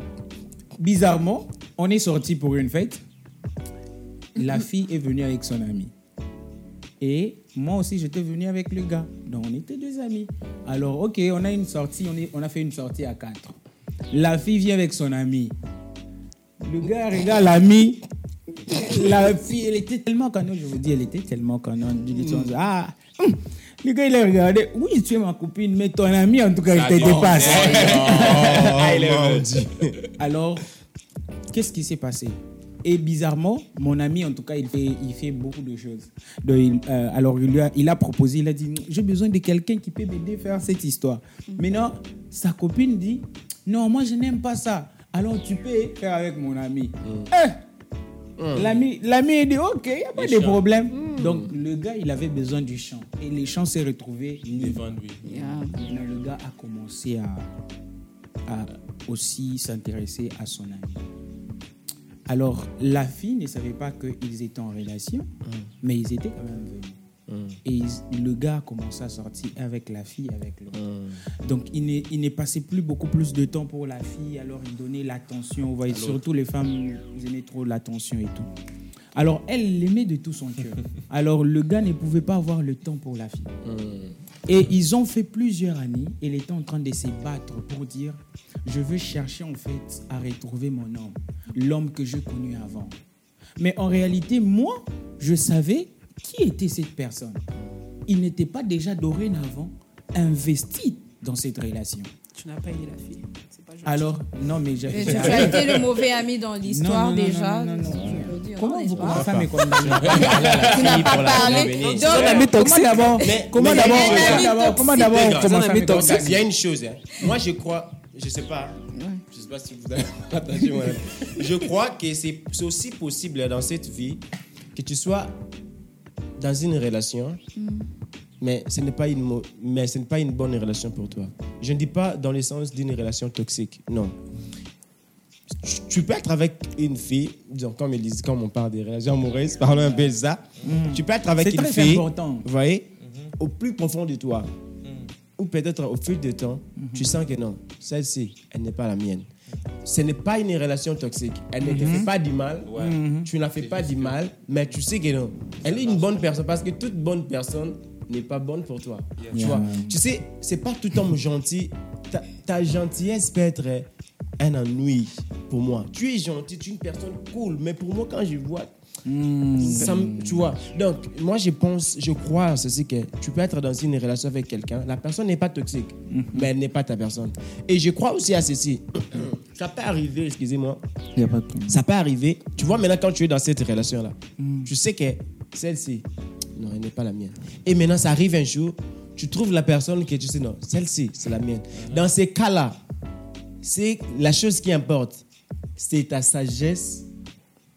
bizarrement, on est sorti pour une fête. La fille est venue avec son ami. Et moi aussi, j'étais venu avec le gars. Donc, on était deux amis. Alors, ok, on a une sortie, on, on a fait une sortie à quatre. La fille vient avec son ami. Le gars regarde l'ami. La fille, elle était tellement canon, je vous dis, elle était tellement canon. Du sens, Ah, hum. le gars, il a regardé. Oui, tu es ma copine, mais ton ami, en tout cas, il te dépasse. Ah, il est vendu. Alors, qu'est-ce qui s'est passé? Et bizarrement, mon ami, en tout cas, il fait, il fait beaucoup de choses. Donc, il, euh, alors, il, lui a, il a proposé, il a dit, j'ai besoin de quelqu'un qui peut m'aider à faire cette histoire. Maintenant, sa copine dit, non, moi, je n'aime pas ça. Alors, tu peux faire avec mon ami. Eh L'ami, l'ami dit, ok, il n'y a pas de problème. Donc, le gars, il avait besoin du champ. Et les champs s'est retrouvé libre. Yeah. Maintenant, le gars a commencé à, à aussi s'intéresser à son ami. Alors, la fille ne savait pas qu'ils étaient en relation, mais ils étaient quand même venus. Et le gars a commencé à sortir avec la fille, avec l'autre. Donc, il n'est passé plus beaucoup plus de temps pour la fille, alors il donnait l'attention. Vous voyez, surtout les femmes, ils aimaient trop l'attention et tout. Alors, elle l'aimait de tout son cœur. Alors, le gars ne pouvait pas avoir le temps pour la fille. Et ils ont fait plusieurs années. Elle était en train de se battre pour dire Je veux chercher en fait à retrouver mon homme, l'homme que j'ai connu avant. Mais en réalité, moi, je savais qui était cette personne? Il n'était pas déjà dorénavant investi dans cette relation. Tu n'as pas aidé la fille. Pas. Alors, non, mais j'ai. Tu as été le mauvais ami dans l'histoire déjà. non, non, non, je non. peux dire, Comment vous pas? ma femme est comme Tu n'as pas parlé. Donc, Son ami Comment toxique. d'abord Mais- Comment d'abord comment d'abord- ami avec- toxique? Il y a une chose. hein. Moi, je crois, je sais pas, je sais pas si vous avez partagé. Je crois que c'est c'est aussi possible dans cette vie que tu sois dans une relation, mais ce n'est pas une mais ce n'est pas une bonne relation pour toi. Je ne dis pas dans le sens d'une relation toxique, non. tu- peux être avec une fille, disons, comme, ils disent, comme on parle des relations amoureuses, parlons un peu de ça. Tu peux être avec une très fille, important. vous voyez, au plus profond de toi, ou peut-être au fil du temps, tu sens que non, celle-ci, elle n'est pas la mienne. Ce n'est pas une relation toxique. Elle ne te fait pas du mal. Tu ne la fais pas du mal, mais tu sais que non. Elle est une bonne personne parce que toute bonne personne n'est pas bonne pour toi. Tu vois, tu sais, c'est pas tout homme gentil. Ta, ta gentillesse peut être un ennui pour moi. Tu es gentil, tu es une personne cool, mais pour moi, quand je vois ça me- tu vois. Donc, moi, je pense, je crois ceci que tu peux être dans une relation avec quelqu'un. La personne n'est pas toxique, mais elle n'est pas ta personne. Et je crois aussi à ceci. ça peut arriver, excusez-moi. Ça peut arriver. Tu vois, maintenant, quand tu es dans cette relation-là, tu sais que celle-ci, non, elle n'est pas la mienne. Et maintenant, ça arrive un jour, tu trouves la personne que tu sais, non, celle-ci, c'est la mienne. Dans ces cas-là, c'est la chose qui importe, c'est ta sagesse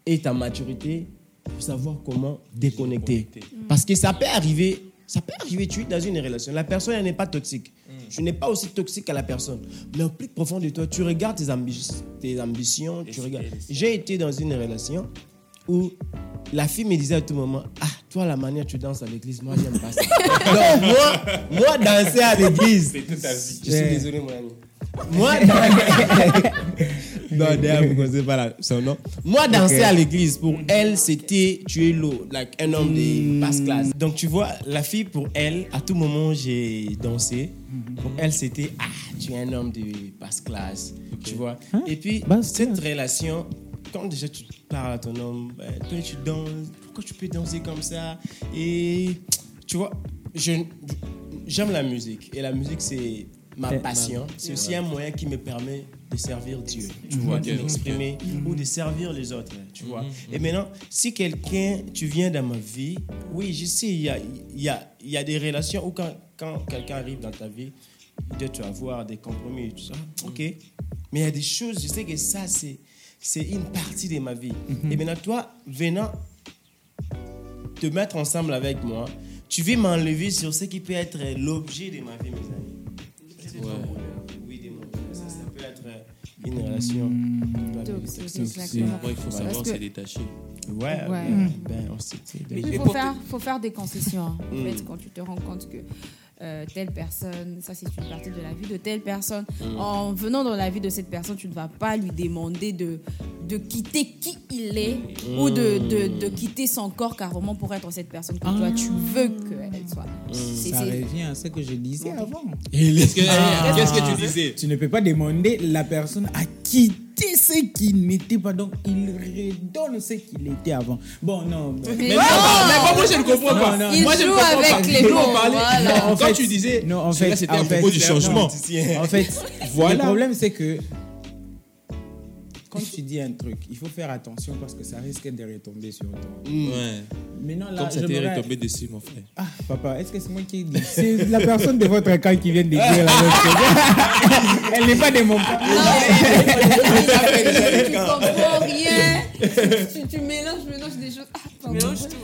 et ta maturité pour savoir comment déconnecter. Parce que ça peut arriver, ça peut arriver, tu es dans une relation, la personne elle n'est pas toxique. Tu n'es pas aussi toxique à la personne. Mais au plus profond de toi, tu regardes tes, ambi- tes ambitions, tu regardes. J'ai été dans une relation où la fille me disait à tout moment Ah, toi, la manière tu danses à l'église, moi, j'aime pas ça. Donc, moi, moi, danser à l'église. Je suis désolé, mon ami. Moi, non, d'ailleurs, vous connaissez pas la- son nom. Moi, danser à l'église, pour elle, c'était tu es l'eau, like un homme de basse classe. Donc, tu vois, la fille, pour elle, à tout moment, j'ai dansé. Pour elle, c'était Ah, tu es un homme de basse classe. Tu vois. Et puis, Basse cette relation, quand déjà tu parles à ton homme, ben, toi, tu danses, pourquoi tu peux danser comme ça? Et tu vois, j'aime la musique. Et la musique, c'est ma C'est- passion. C'est aussi un moyen qui me permet de servir Dieu, tu vois, de m'exprimer ou de servir les autres, tu vois. Et maintenant, si quelqu'un, tu viens dans ma vie, oui, je sais, il y a, il y a, y a des relations où quand, quand quelqu'un arrive dans ta vie, il doit avoir des compromis et tout ça. Ok. Mais il y a des choses, je sais que ça, c'est, c'est une partie de ma vie. Et maintenant, toi, venant te mettre ensemble avec moi, tu veux m'enlever sur ce qui peut être l'objet de ma vie, mes amis. C'est de une relation. Toxique, Toxique. exactement. Il faut savoir se détacher. Ouais, Ouais. ben, ben, on s'est Il faut faire, faut faire des concessions. hein. En Mm. fait, quand tu te rends compte que euh, telle personne, ça c'est une partie de la vie de telle personne, Mm. en venant dans la vie de cette personne, tu ne vas pas lui demander de, de quitter qui il est ou de, de, de quitter son corps carrément pour être cette personne que toi tu veux qu'elle soit. C'est- Ça revient à ce que je disais avant. Qu'est-ce que, qu'est-ce que tu disais? Tu ne peux pas demander la personne à quitter ce qui n'était pas. Donc, il redonne ce qu'il était avant. Bon, non. Mais Mais non, non, mais moi, moi, je ne comprends pas. non, il moi, je ne joue comprends avec pas. les mots. parlait- voilà. Non, en Quand fait- tu disais, non, en fait, c'était à propos du changement. En fait, Voilà. le problème, c'est que quand tu dis un truc, il faut faire attention parce que ça risque de retomber sur toi. Ouais. Maintenant, là, Comme ça t'est j'aimerais- retombé dessus, mon frère. Ah, papa, est-ce que c'est moi qui ai dit? C'est la personne de votre camp qui vient de dire la même chose. Elle n'est pas de mon camp. tu comprends rien. Tu, tu mélanges, mélanges des choses. Ah, pardon. Mélange tout.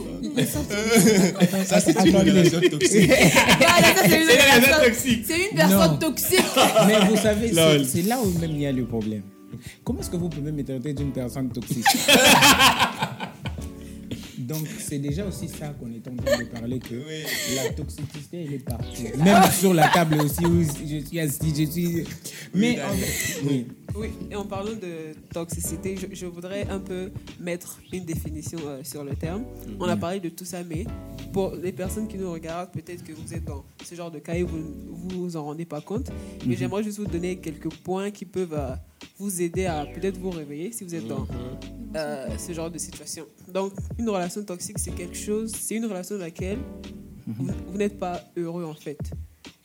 Ça, c'est une relation toxique. C'est une relation personne- toxique. C'est une personne Non. toxique. Mais vous savez, c'est là où même il y a le problème. Comment est-ce que vous pouvez me traiter d'une personne toxique Donc, c'est déjà aussi ça qu'on est en train de parler, que la toxicité, elle est partout. Même sur la table aussi où je suis assis, je suis... Mais, en oui. Oui, et en parlant de toxicité, je, je voudrais un peu mettre une définition euh, sur le terme. On a parlé de tout ça, mais pour les personnes qui nous regardent, peut-être que vous êtes dans ce genre de cas et vous vous vous en rendez pas compte. Mais j'aimerais juste vous donner quelques points qui peuvent euh, vous aider à peut-être vous réveiller si vous êtes dans euh, ce genre de situation. Donc, une relation toxique, c'est quelque chose, c'est une relation dans laquelle vous, vous n'êtes pas heureux en fait,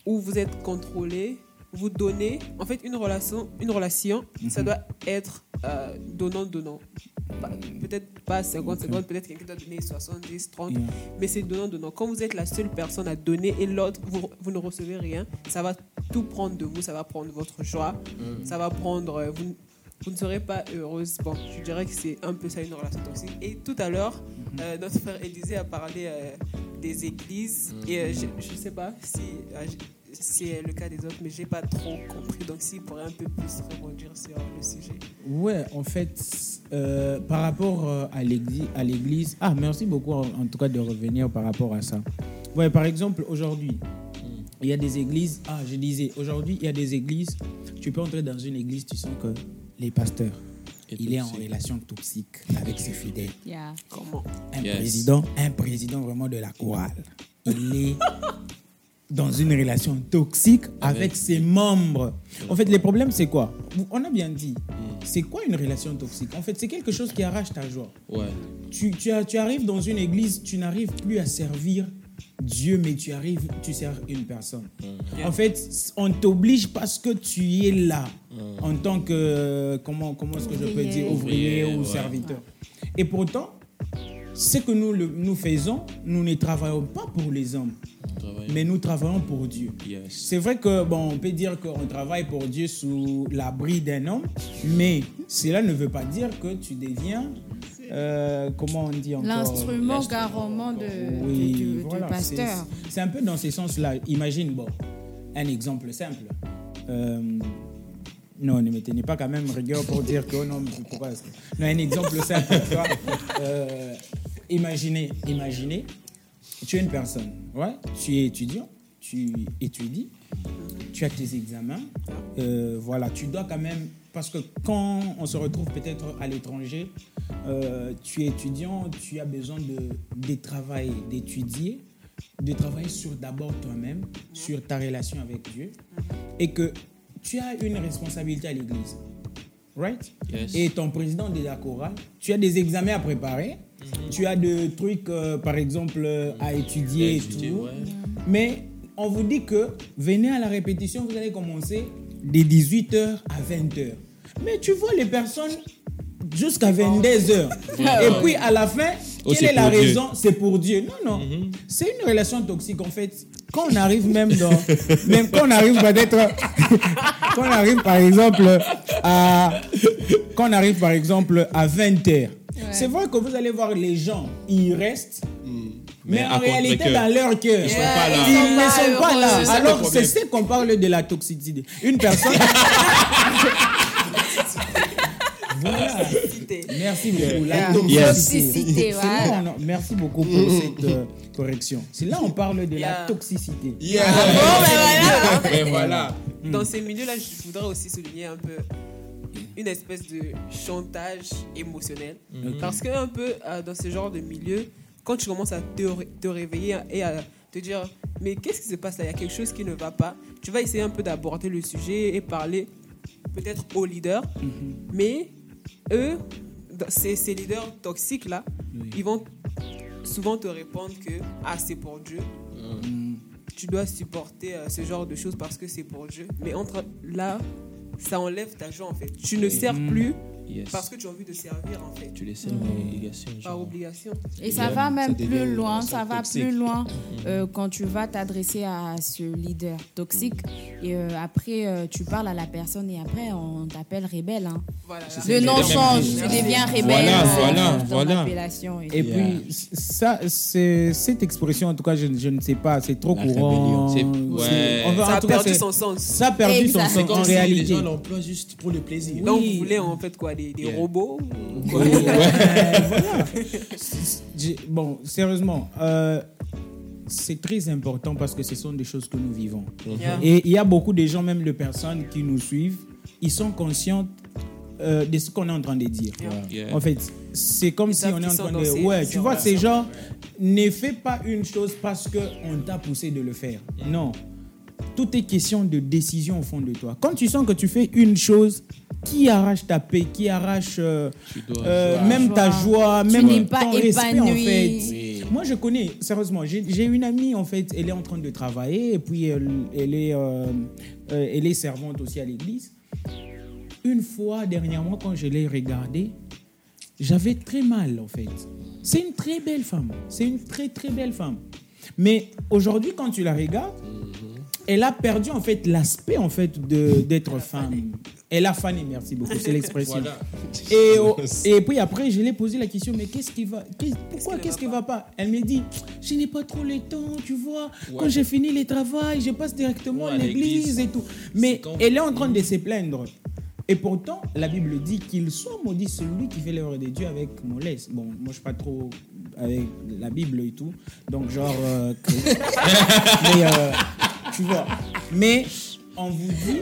ou vous êtes contrôlé, vous donnez. En fait, une relation, une relation, ça doit être euh, donnant-donnant. Pas- Peut-être pas 50-50, peut-être quelqu'un doit donner 70, 30, Yeah. mais c'est donnant-donnant. Quand vous êtes la seule personne à donner et l'autre, vous, vous ne recevez rien, ça va tout prendre de vous, ça va prendre votre joie, ça va prendre. euh, Vous, vous ne serez pas heureuse. Bon, je dirais que c'est un peu ça une relation toxique. Et tout à l'heure, euh, notre frère Élisée a parlé euh, des églises. Et euh, je ne sais pas si, euh, c'est le cas des autres, mais j'ai pas trop compris. Donc, s'il pourrait un peu plus rebondir sur le sujet. Ouais, en fait, euh, par rapport à l'église, à l'église. Ah, merci beaucoup en, en tout cas de revenir par rapport à ça. Ouais, par exemple, aujourd'hui, il y a des églises. Ah, je disais, aujourd'hui, il y a des églises. Tu peux entrer dans une église, tu sens que les pasteurs, Et il est en relation toxique avec ses fidèles. Yeah. Comment? Un Yes. président, un président vraiment de la chorale. Il est dans une relation toxique avec, Avec ses membres. En fait, les problèmes, c'est quoi? On a bien dit. Mm. C'est quoi une relation toxique? En fait, c'est quelque chose qui arrache ta joie. Ouais. Tu, tu, tu arrives dans une église, tu n'arrives plus à servir Dieu, mais tu arrives, tu sers une personne. En fait, on t'oblige parce que tu es là en tant que, comment, comment est-ce que je peux dire, ouvrier, Ouvrier, ou ouais. serviteur. Et pourtant, ce que nous, le- nous faisons, nous ne travaillons pas pour les hommes, mais nous travaillons pour Dieu. Yes. C'est vrai que bon, on peut dire qu'on travaille pour Dieu sous l'abri d'un homme, mais cela ne veut pas dire que tu deviens, euh, comment on dit encore L'instrument garant de, Oui, du, du voilà, pasteur. c'est- un peu dans ce sens-là. Imagine, bon, un exemple simple. Euh, non, ne me tenez pas quand même rigueur pour dire que oh non, pourquoi est-ce que- Non, un exemple simple. tu vois. Euh, imaginez, imaginez, tu es une personne, ouais, tu es étudiant, tu étudies, tu as tes examens, euh, voilà, tu dois quand même, parce que quand on se retrouve peut-être à l'étranger, euh, tu es étudiant, tu as besoin de, de travailler, d'étudier, de travailler sur d'abord toi-même, sur ta relation avec Dieu, et que tu as une responsabilité à l'église. Right? Yes. Et ton président de la chorale, tu as des examens à préparer, tu as des trucs, euh, par exemple, euh, à étudier et Étudier, tout. ouais. Mais on vous dit que venez à la répétition, vous allez commencer de 18h à 20h. Mais tu vois les personnes jusqu'à 22h. Et puis à la fin, Oh, quelle est la Dieu. raison? C'est pour Dieu. Non, non. C'est une relation toxique en fait. Quand on arrive même dans. même quand on arrive peut-être. quand on arrive par exemple à. Quand on arrive par exemple à 20h. C'est vrai que vous allez voir les gens, ils restent. Mais, Mais en réalité, dans leur cœur, ils sont pas là. Ils ne sont pas là. Alors, c'est ce qu'on parle de la toxicité. Une personne. voilà. Merci beaucoup. La toxicité. Là, on- Merci beaucoup pour cette euh, correction. C'est là on parle de la Yeah. toxicité. Mais voilà. Dans ces milieux-là, je voudrais aussi souligner un peu une espèce de chantage émotionnel. Parce que un peu euh, dans ce genre de milieu, quand tu commences à te, ré- te réveiller et à te dire mais qu'est-ce qui se passe là? Il y a quelque chose qui ne va pas. Tu vas essayer un peu d'aborder le sujet et parler peut-être aux leaders, mais eux, ces, ces leaders toxiques là, ils vont souvent te répondre que ah c'est pour Dieu, tu dois supporter euh, ce genre de choses parce que c'est pour Dieu. Mais entre là, ça enlève ta joie en fait. Tu ne sers plus Yes. parce que tu as envie de servir en fait, Tu les sers par obligation. par obligation. Et ça Yeah, va même ça plus loin, ça va toxique. plus loin euh, quand tu vas t'adresser à ce leader toxique et euh, après euh, tu parles à la personne et après on t'appelle rebelle. hein. Voilà. Le nom change, tu deviens rebelle. Voilà, euh, voilà, voilà. et Et. Yeah. puis, ça, c'est, cette expression, en tout cas, je, je ne sais pas, c'est trop La courant. ouais. on va- Ça a tout cas, perdu son sens. Ça a perdu Exact. son C'est sens Comme en si les réalité. gens l'emploient juste pour le plaisir. Donc vous voulez en fait quoi? Des, des Yeah. robots Oui, ouais, voilà. Bon, sérieusement, euh, c'est très important parce que ce sont des choses que nous vivons. Yeah. Et il y a beaucoup de gens, même de personnes qui nous suivent, ils sont conscients euh, de ce qu'on est en train de dire. Yeah. En fait, c'est comme Ils si on est en train de... ces- Ouais, ces tu vois, ces gens, ne fais pas une chose parce qu'on t'a poussé de le faire. Non. Tout est question de décision au fond de toi. Quand tu sens que tu fais une chose qui arrache ta paix, qui arrache euh, euh, Joie. même ta joie, même ton pas respect en fait. Oui. Moi, je connais, sérieusement, j'ai une amie, en fait, elle est en train de travailler et puis elle, elle est, euh, elle est servante aussi à l'église. Une fois, dernièrement, quand je l'ai regardée, j'avais très mal, en fait. C'est une très belle femme. C'est une très, très belle femme. Mais aujourd'hui, quand tu la regardes, elle a perdu en fait l'aspect en fait de d'être femme. Elle a fané, merci beaucoup, c'est l'expression. Voilà. Et, oh, et puis après, je lui ai posé la question, mais qu'est-ce qui va Pourquoi qu'est-ce qui va pas? Elle me dit, je n'ai pas trop le temps, tu vois. Quand j'ai fini le travail, je passe directement Ouais, à l'église et tout. Mais elle est en train de se plaindre. Et pourtant, la Bible dit qu'il soit maudit celui qui fait l'œuvre de Dieu avec mollesse. Bon, moi, je suis pas trop avec la Bible et tout. Donc, genre. euh, mais, euh, tu vois. Mais, on vous dit.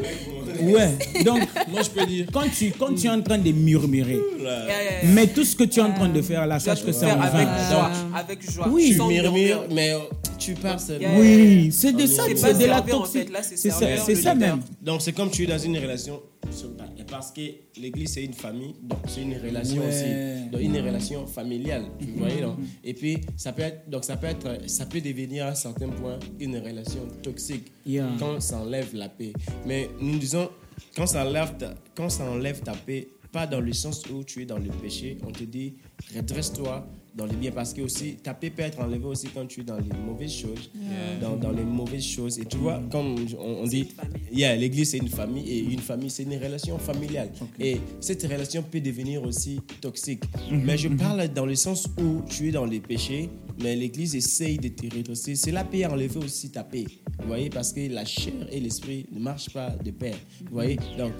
Ouais. Donc, Moi, je peux dire. quand tu, quand tu es en train de murmurer, mais tout ce que tu es en train de faire là, sache que c'est en vain. joie. Avec joie. Oui. Tu murmures, murmure. mais tu parles seulement. Oui, c'est de ça, C'est de la toxique. c'est ça, c'est ça même. Donc c'est comme tu es dans une relation sur- parce que l'église c'est une famille, donc c'est une relation Ouais. aussi, donc une relation familiale, tu voyez donc. Et puis ça peut être donc ça peut être ça peut devenir à un certain point une relation toxique Yeah. quand ça enlève la paix. Mais nous disons quand ça enlève ta, quand ça enlève ta paix, pas dans le sens où tu es dans le péché, on te dit redresse-toi dans le bien parce que aussi ta paix peut être enlevée aussi quand tu es dans les mauvaises choses, dans, dans les mauvaises choses. Et tu vois, comme on, on dit, yeah, l'église c'est une famille et une famille c'est une relation familiale. Et cette relation peut devenir aussi toxique. Mais je parle dans le sens où tu es dans les péchés, mais l'église essaye de te redresser. Cela peut enlever aussi ta paix. Vous voyez, parce que la chair et l'esprit ne marchent pas de pair. Vous voyez, donc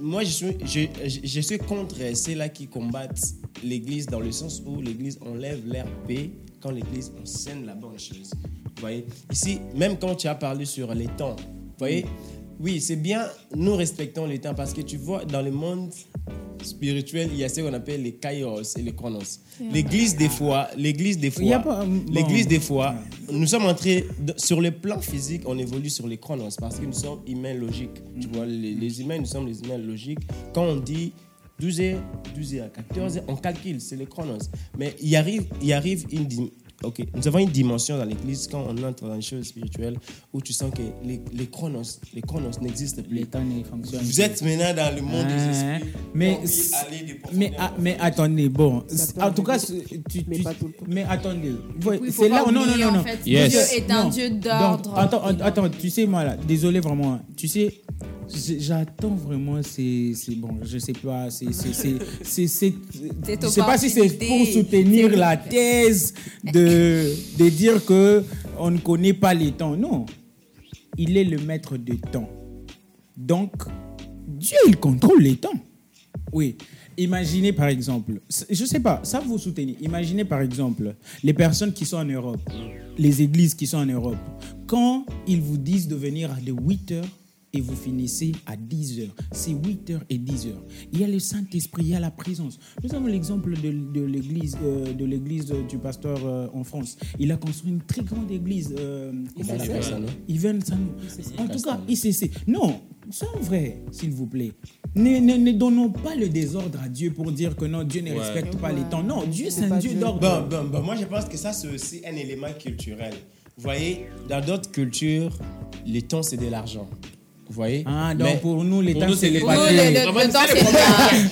moi, je suis, je, je- je suis contre ceux-là qui combattent l'Église dans le sens où l'Église enlève leur paix quand l'Église enseigne la bonne chose. Vous voyez? Ici, même quand tu as parlé sur les temps, vous voyez? Oui, c'est bien, nous respectons les temps parce que tu vois, dans le monde spirituel, il y a ce qu'on appelle les kairos et les chronos. L'église, des fois, l'église, des fois, l'église, des fois, nous sommes entrés, sur le plan physique, on évolue sur les chronos parce que nous sommes humains logiques. Tu vois, les, les humains, nous sommes les humains logiques. Quand on dit 12 heures, 12 heures, 14 heures, on calcule, c'est les chronos. Mais il arrive, il arrive une, dim- Ok, nous avons une dimension dans l'église quand on entre dans les choses spirituelles où tu sens que les, les chronos, les chronos n'existent plus. Les temps ne fonctionnent Vous êtes maintenant dans le monde des Ah, esprits. mais, des mais, profondeurs. ah, mais attendez, bon, en tout cas, tu, mais tu- pas tout le temps. mais attendez, c'est là, non, non, non, en non. fait, Yes. Dieu est un Non. Dieu d'ordre. attends, attends, attends, tu sais, moi là, désolé vraiment, tu sais, j'attends vraiment, c'est, c'est bon, je sais pas, c'est, c'est, c'est, c'est, c'est- Cette je sais pas si c'est pour soutenir la thèse de, de dire que on ne connaît pas les temps. Non, il est le maître des temps. Donc, Dieu, il contrôle les temps. Oui. Imaginez par exemple, je sais pas, ça vous soutenez. Imaginez par exemple les personnes qui sont en Europe, les églises qui sont en Europe, quand ils vous disent de venir à de 8 heures et vous finissez à 10 heures, c'est 8 heures et 10 heures. Il y a le Saint-Esprit, il y a la présence. Nous avons l'exemple de, de l'église euh, de l'église du pasteur euh, en France. Il a construit une très grande église. euh, Yvan s'appelle Sano. En tout cas, ICC. Non, soyons vrais, s'il vous plaît. Ne, ne, ne donnons pas le désordre à Dieu pour dire que non, Dieu ne Ouais. respecte pas les temps. Non, Dieu, c'est un Dieu Dieu. d'ordre. Bon, bon, bon, moi je pense que ça c'est aussi un élément culturel. Vous voyez, dans d'autres cultures, le temps c'est de l'argent. Vous voyez? Ah, donc Mais- pour nous, l'État, c'est les les Pour nous, papiers.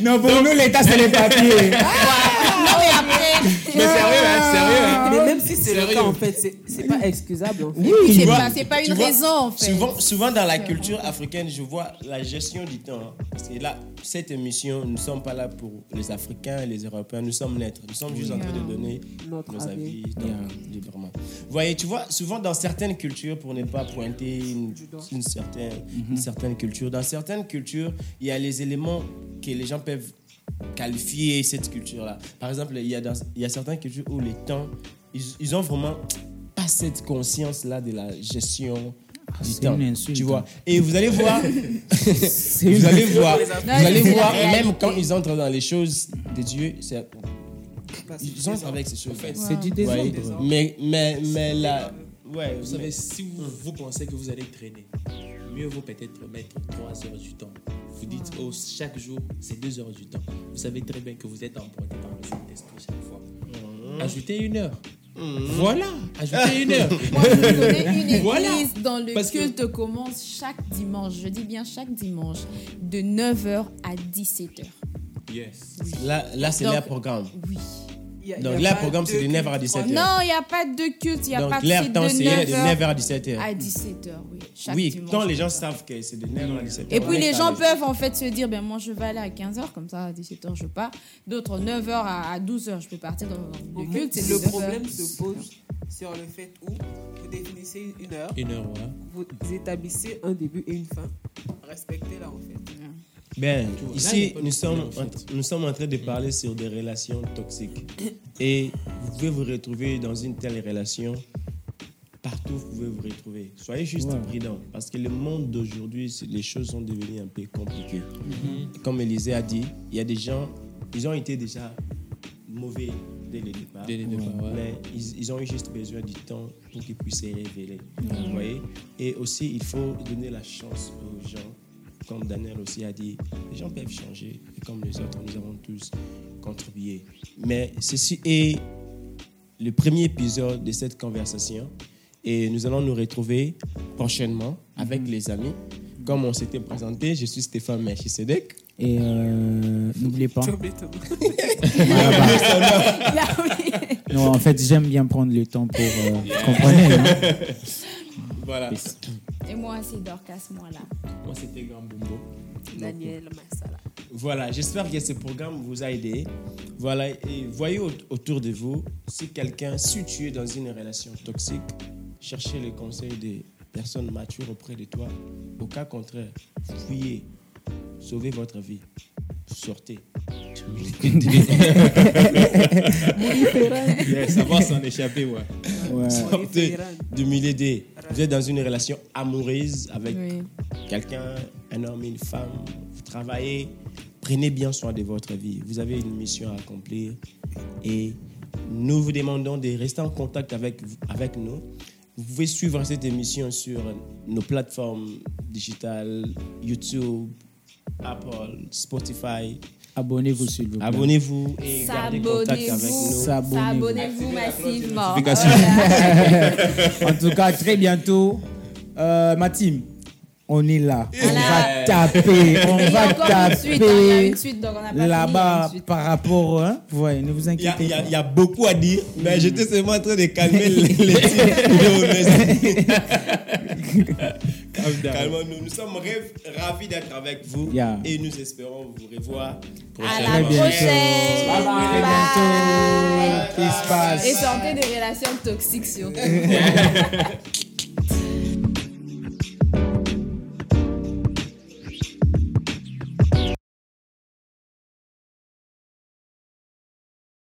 Non, pour nous, l'État, c'est les papiers. Mais. Mais sérieux, hein, sérieux, hein. Mais même si c'est le Sérieux. cas, en fait, c'est- c'est pas excusable. En fait. Oui, C'est Tu vois, pas, c'est pas tu une vois, raison, en fait. Souvent, souvent dans la culture africaine, je vois la gestion du temps. hein. Parce que là, cette émission, nous ne sommes pas là pour les Africains et les Européens, nous sommes neutres. Nous sommes juste en train de donner Notre nos avis. avis donc, librement. Vous voyez, tu vois, souvent dans certaines cultures, pour ne pas pointer une, une certaine, une certaine culture, dans certaines cultures, il y a les éléments que les gens peuvent qualifier cette culture-là. Par exemple, il y, a dans- il y a certaines cultures où les temps, ils, ils ont vraiment pas cette conscience-là de la gestion du Ah, c'est temps. une insulte, Tu vois. Et vous allez voir, vous allez voir, vous allez voir, même quand ils entrent dans les choses de Dieu, c'est- ils entrent avec ces choses. c'est du désordre. Mais, mais, mais la, ouais, Vous savez, mais- si vous, vous pensez que vous allez traîner, mieux vaut peut-être mettre 3 heures du temps. Vous dites, oh, chaque jour, c'est 2 heures du temps. Vous savez très bien que vous êtes emporté par le Saint-Esprit chaque fois. Ajoutez une heure. Voilà, ajoutez une heure. Moi, je connais une église Voilà. dans le Parce que- culte commence chaque dimanche, je dis bien chaque dimanche, de 9h à 17h. Yes. là, là c'est leur programme. Oui. Y a- Donc pas le programme, c'est de 9h à 17h. Non, il n'y a pas de culte, il n'y a pas Donc de l'heure c'est temps, c'est de 9h 9h à 17h. à 17h, oui. Chaque Oui, dimanche, quand les gens savent que c'est de 9h à 17h. Et puis les gens peuvent en fait se dire, ben moi je vais aller à 15h, comme ça à 17h je pars. D'autres 9h à 12h, je peux partir dans le culte. le 9 heures. problème se pose sur le fait où vous définissez une heure, Une heure, voilà. vous établissez un début et une fin. Respectez-la en fait. Ben, ici, nous sommes, en en- nous sommes en train de parler sur des relations toxiques. Et vous pouvez vous retrouver dans une telle relation. Partout, vous pouvez vous retrouver. Soyez juste Ouais. prudents. Parce que le monde d'aujourd'hui, les choses sont devenues un peu compliquées. Mhm. Comme Élisée a dit, il y a des gens, ils ont été déjà mauvais dès le départ. Dès le départ, ouais. Mais ils, ils ont eu juste besoin du temps pour qu'ils puissent se révéler. Vous voyez? Et aussi, il faut donner la chance aux gens. Comme Daniel aussi a dit, les gens peuvent changer. Et comme les autres, nous avons tous contribué. Mais ceci est le premier épisode de cette conversation. Et nous allons nous retrouver prochainement avec les amis. Comme on s'était présenté, je suis Stéphane Melchisedec. Et euh, n'oubliez pas. Non, en fait, j'aime bien prendre le temps pour. euh, comprenez hein Voilà. Et moi c'est Dorcas, moi là. Moi, c'était Grand Bumbo. Daniel Massala. Voilà, j'espère que ce programme vous a aidé. Voilà, et voyez au- autour de vous si quelqu'un, si tu es dans une relation toxique, cherchez les conseils des personnes matures auprès de toi. Au cas contraire, fuyez, sauvez votre vie, sortez. Yeah, savoir s'en échapper, ouais. Ouais. Sortez des. Vous êtes dans une relation amoureuse avec Oui. quelqu'un, un homme, une femme, vous travaillez, prenez bien soin de votre vie. Vous avez une mission à accomplir et nous vous demandons de rester en contact avec, avec nous. Vous pouvez suivre cette émission sur nos plateformes digitales, YouTube, Apple, Spotify. Abonnez-vous, s'il vous plaît. Abonnez-vous et gardez contact avec nous. S'abonnez-vous. S'abonnez-vous massivement. En tout cas, très bientôt. Euh, ma team, on est là. On va taper. On va hein, taper a là-bas par rapport. Hein, ouais, ne vous inquiétez il y a- pas. il y a beaucoup à dire, mais j'étais seulement en train de calmer les. Calmons-nous. Nous sommes rêve- ravis d'être avec vous Yeah. et nous espérons vous revoir À la prochainement. bientôt. prochaine. Bye bye. Et sortez des relations toxiques surtout.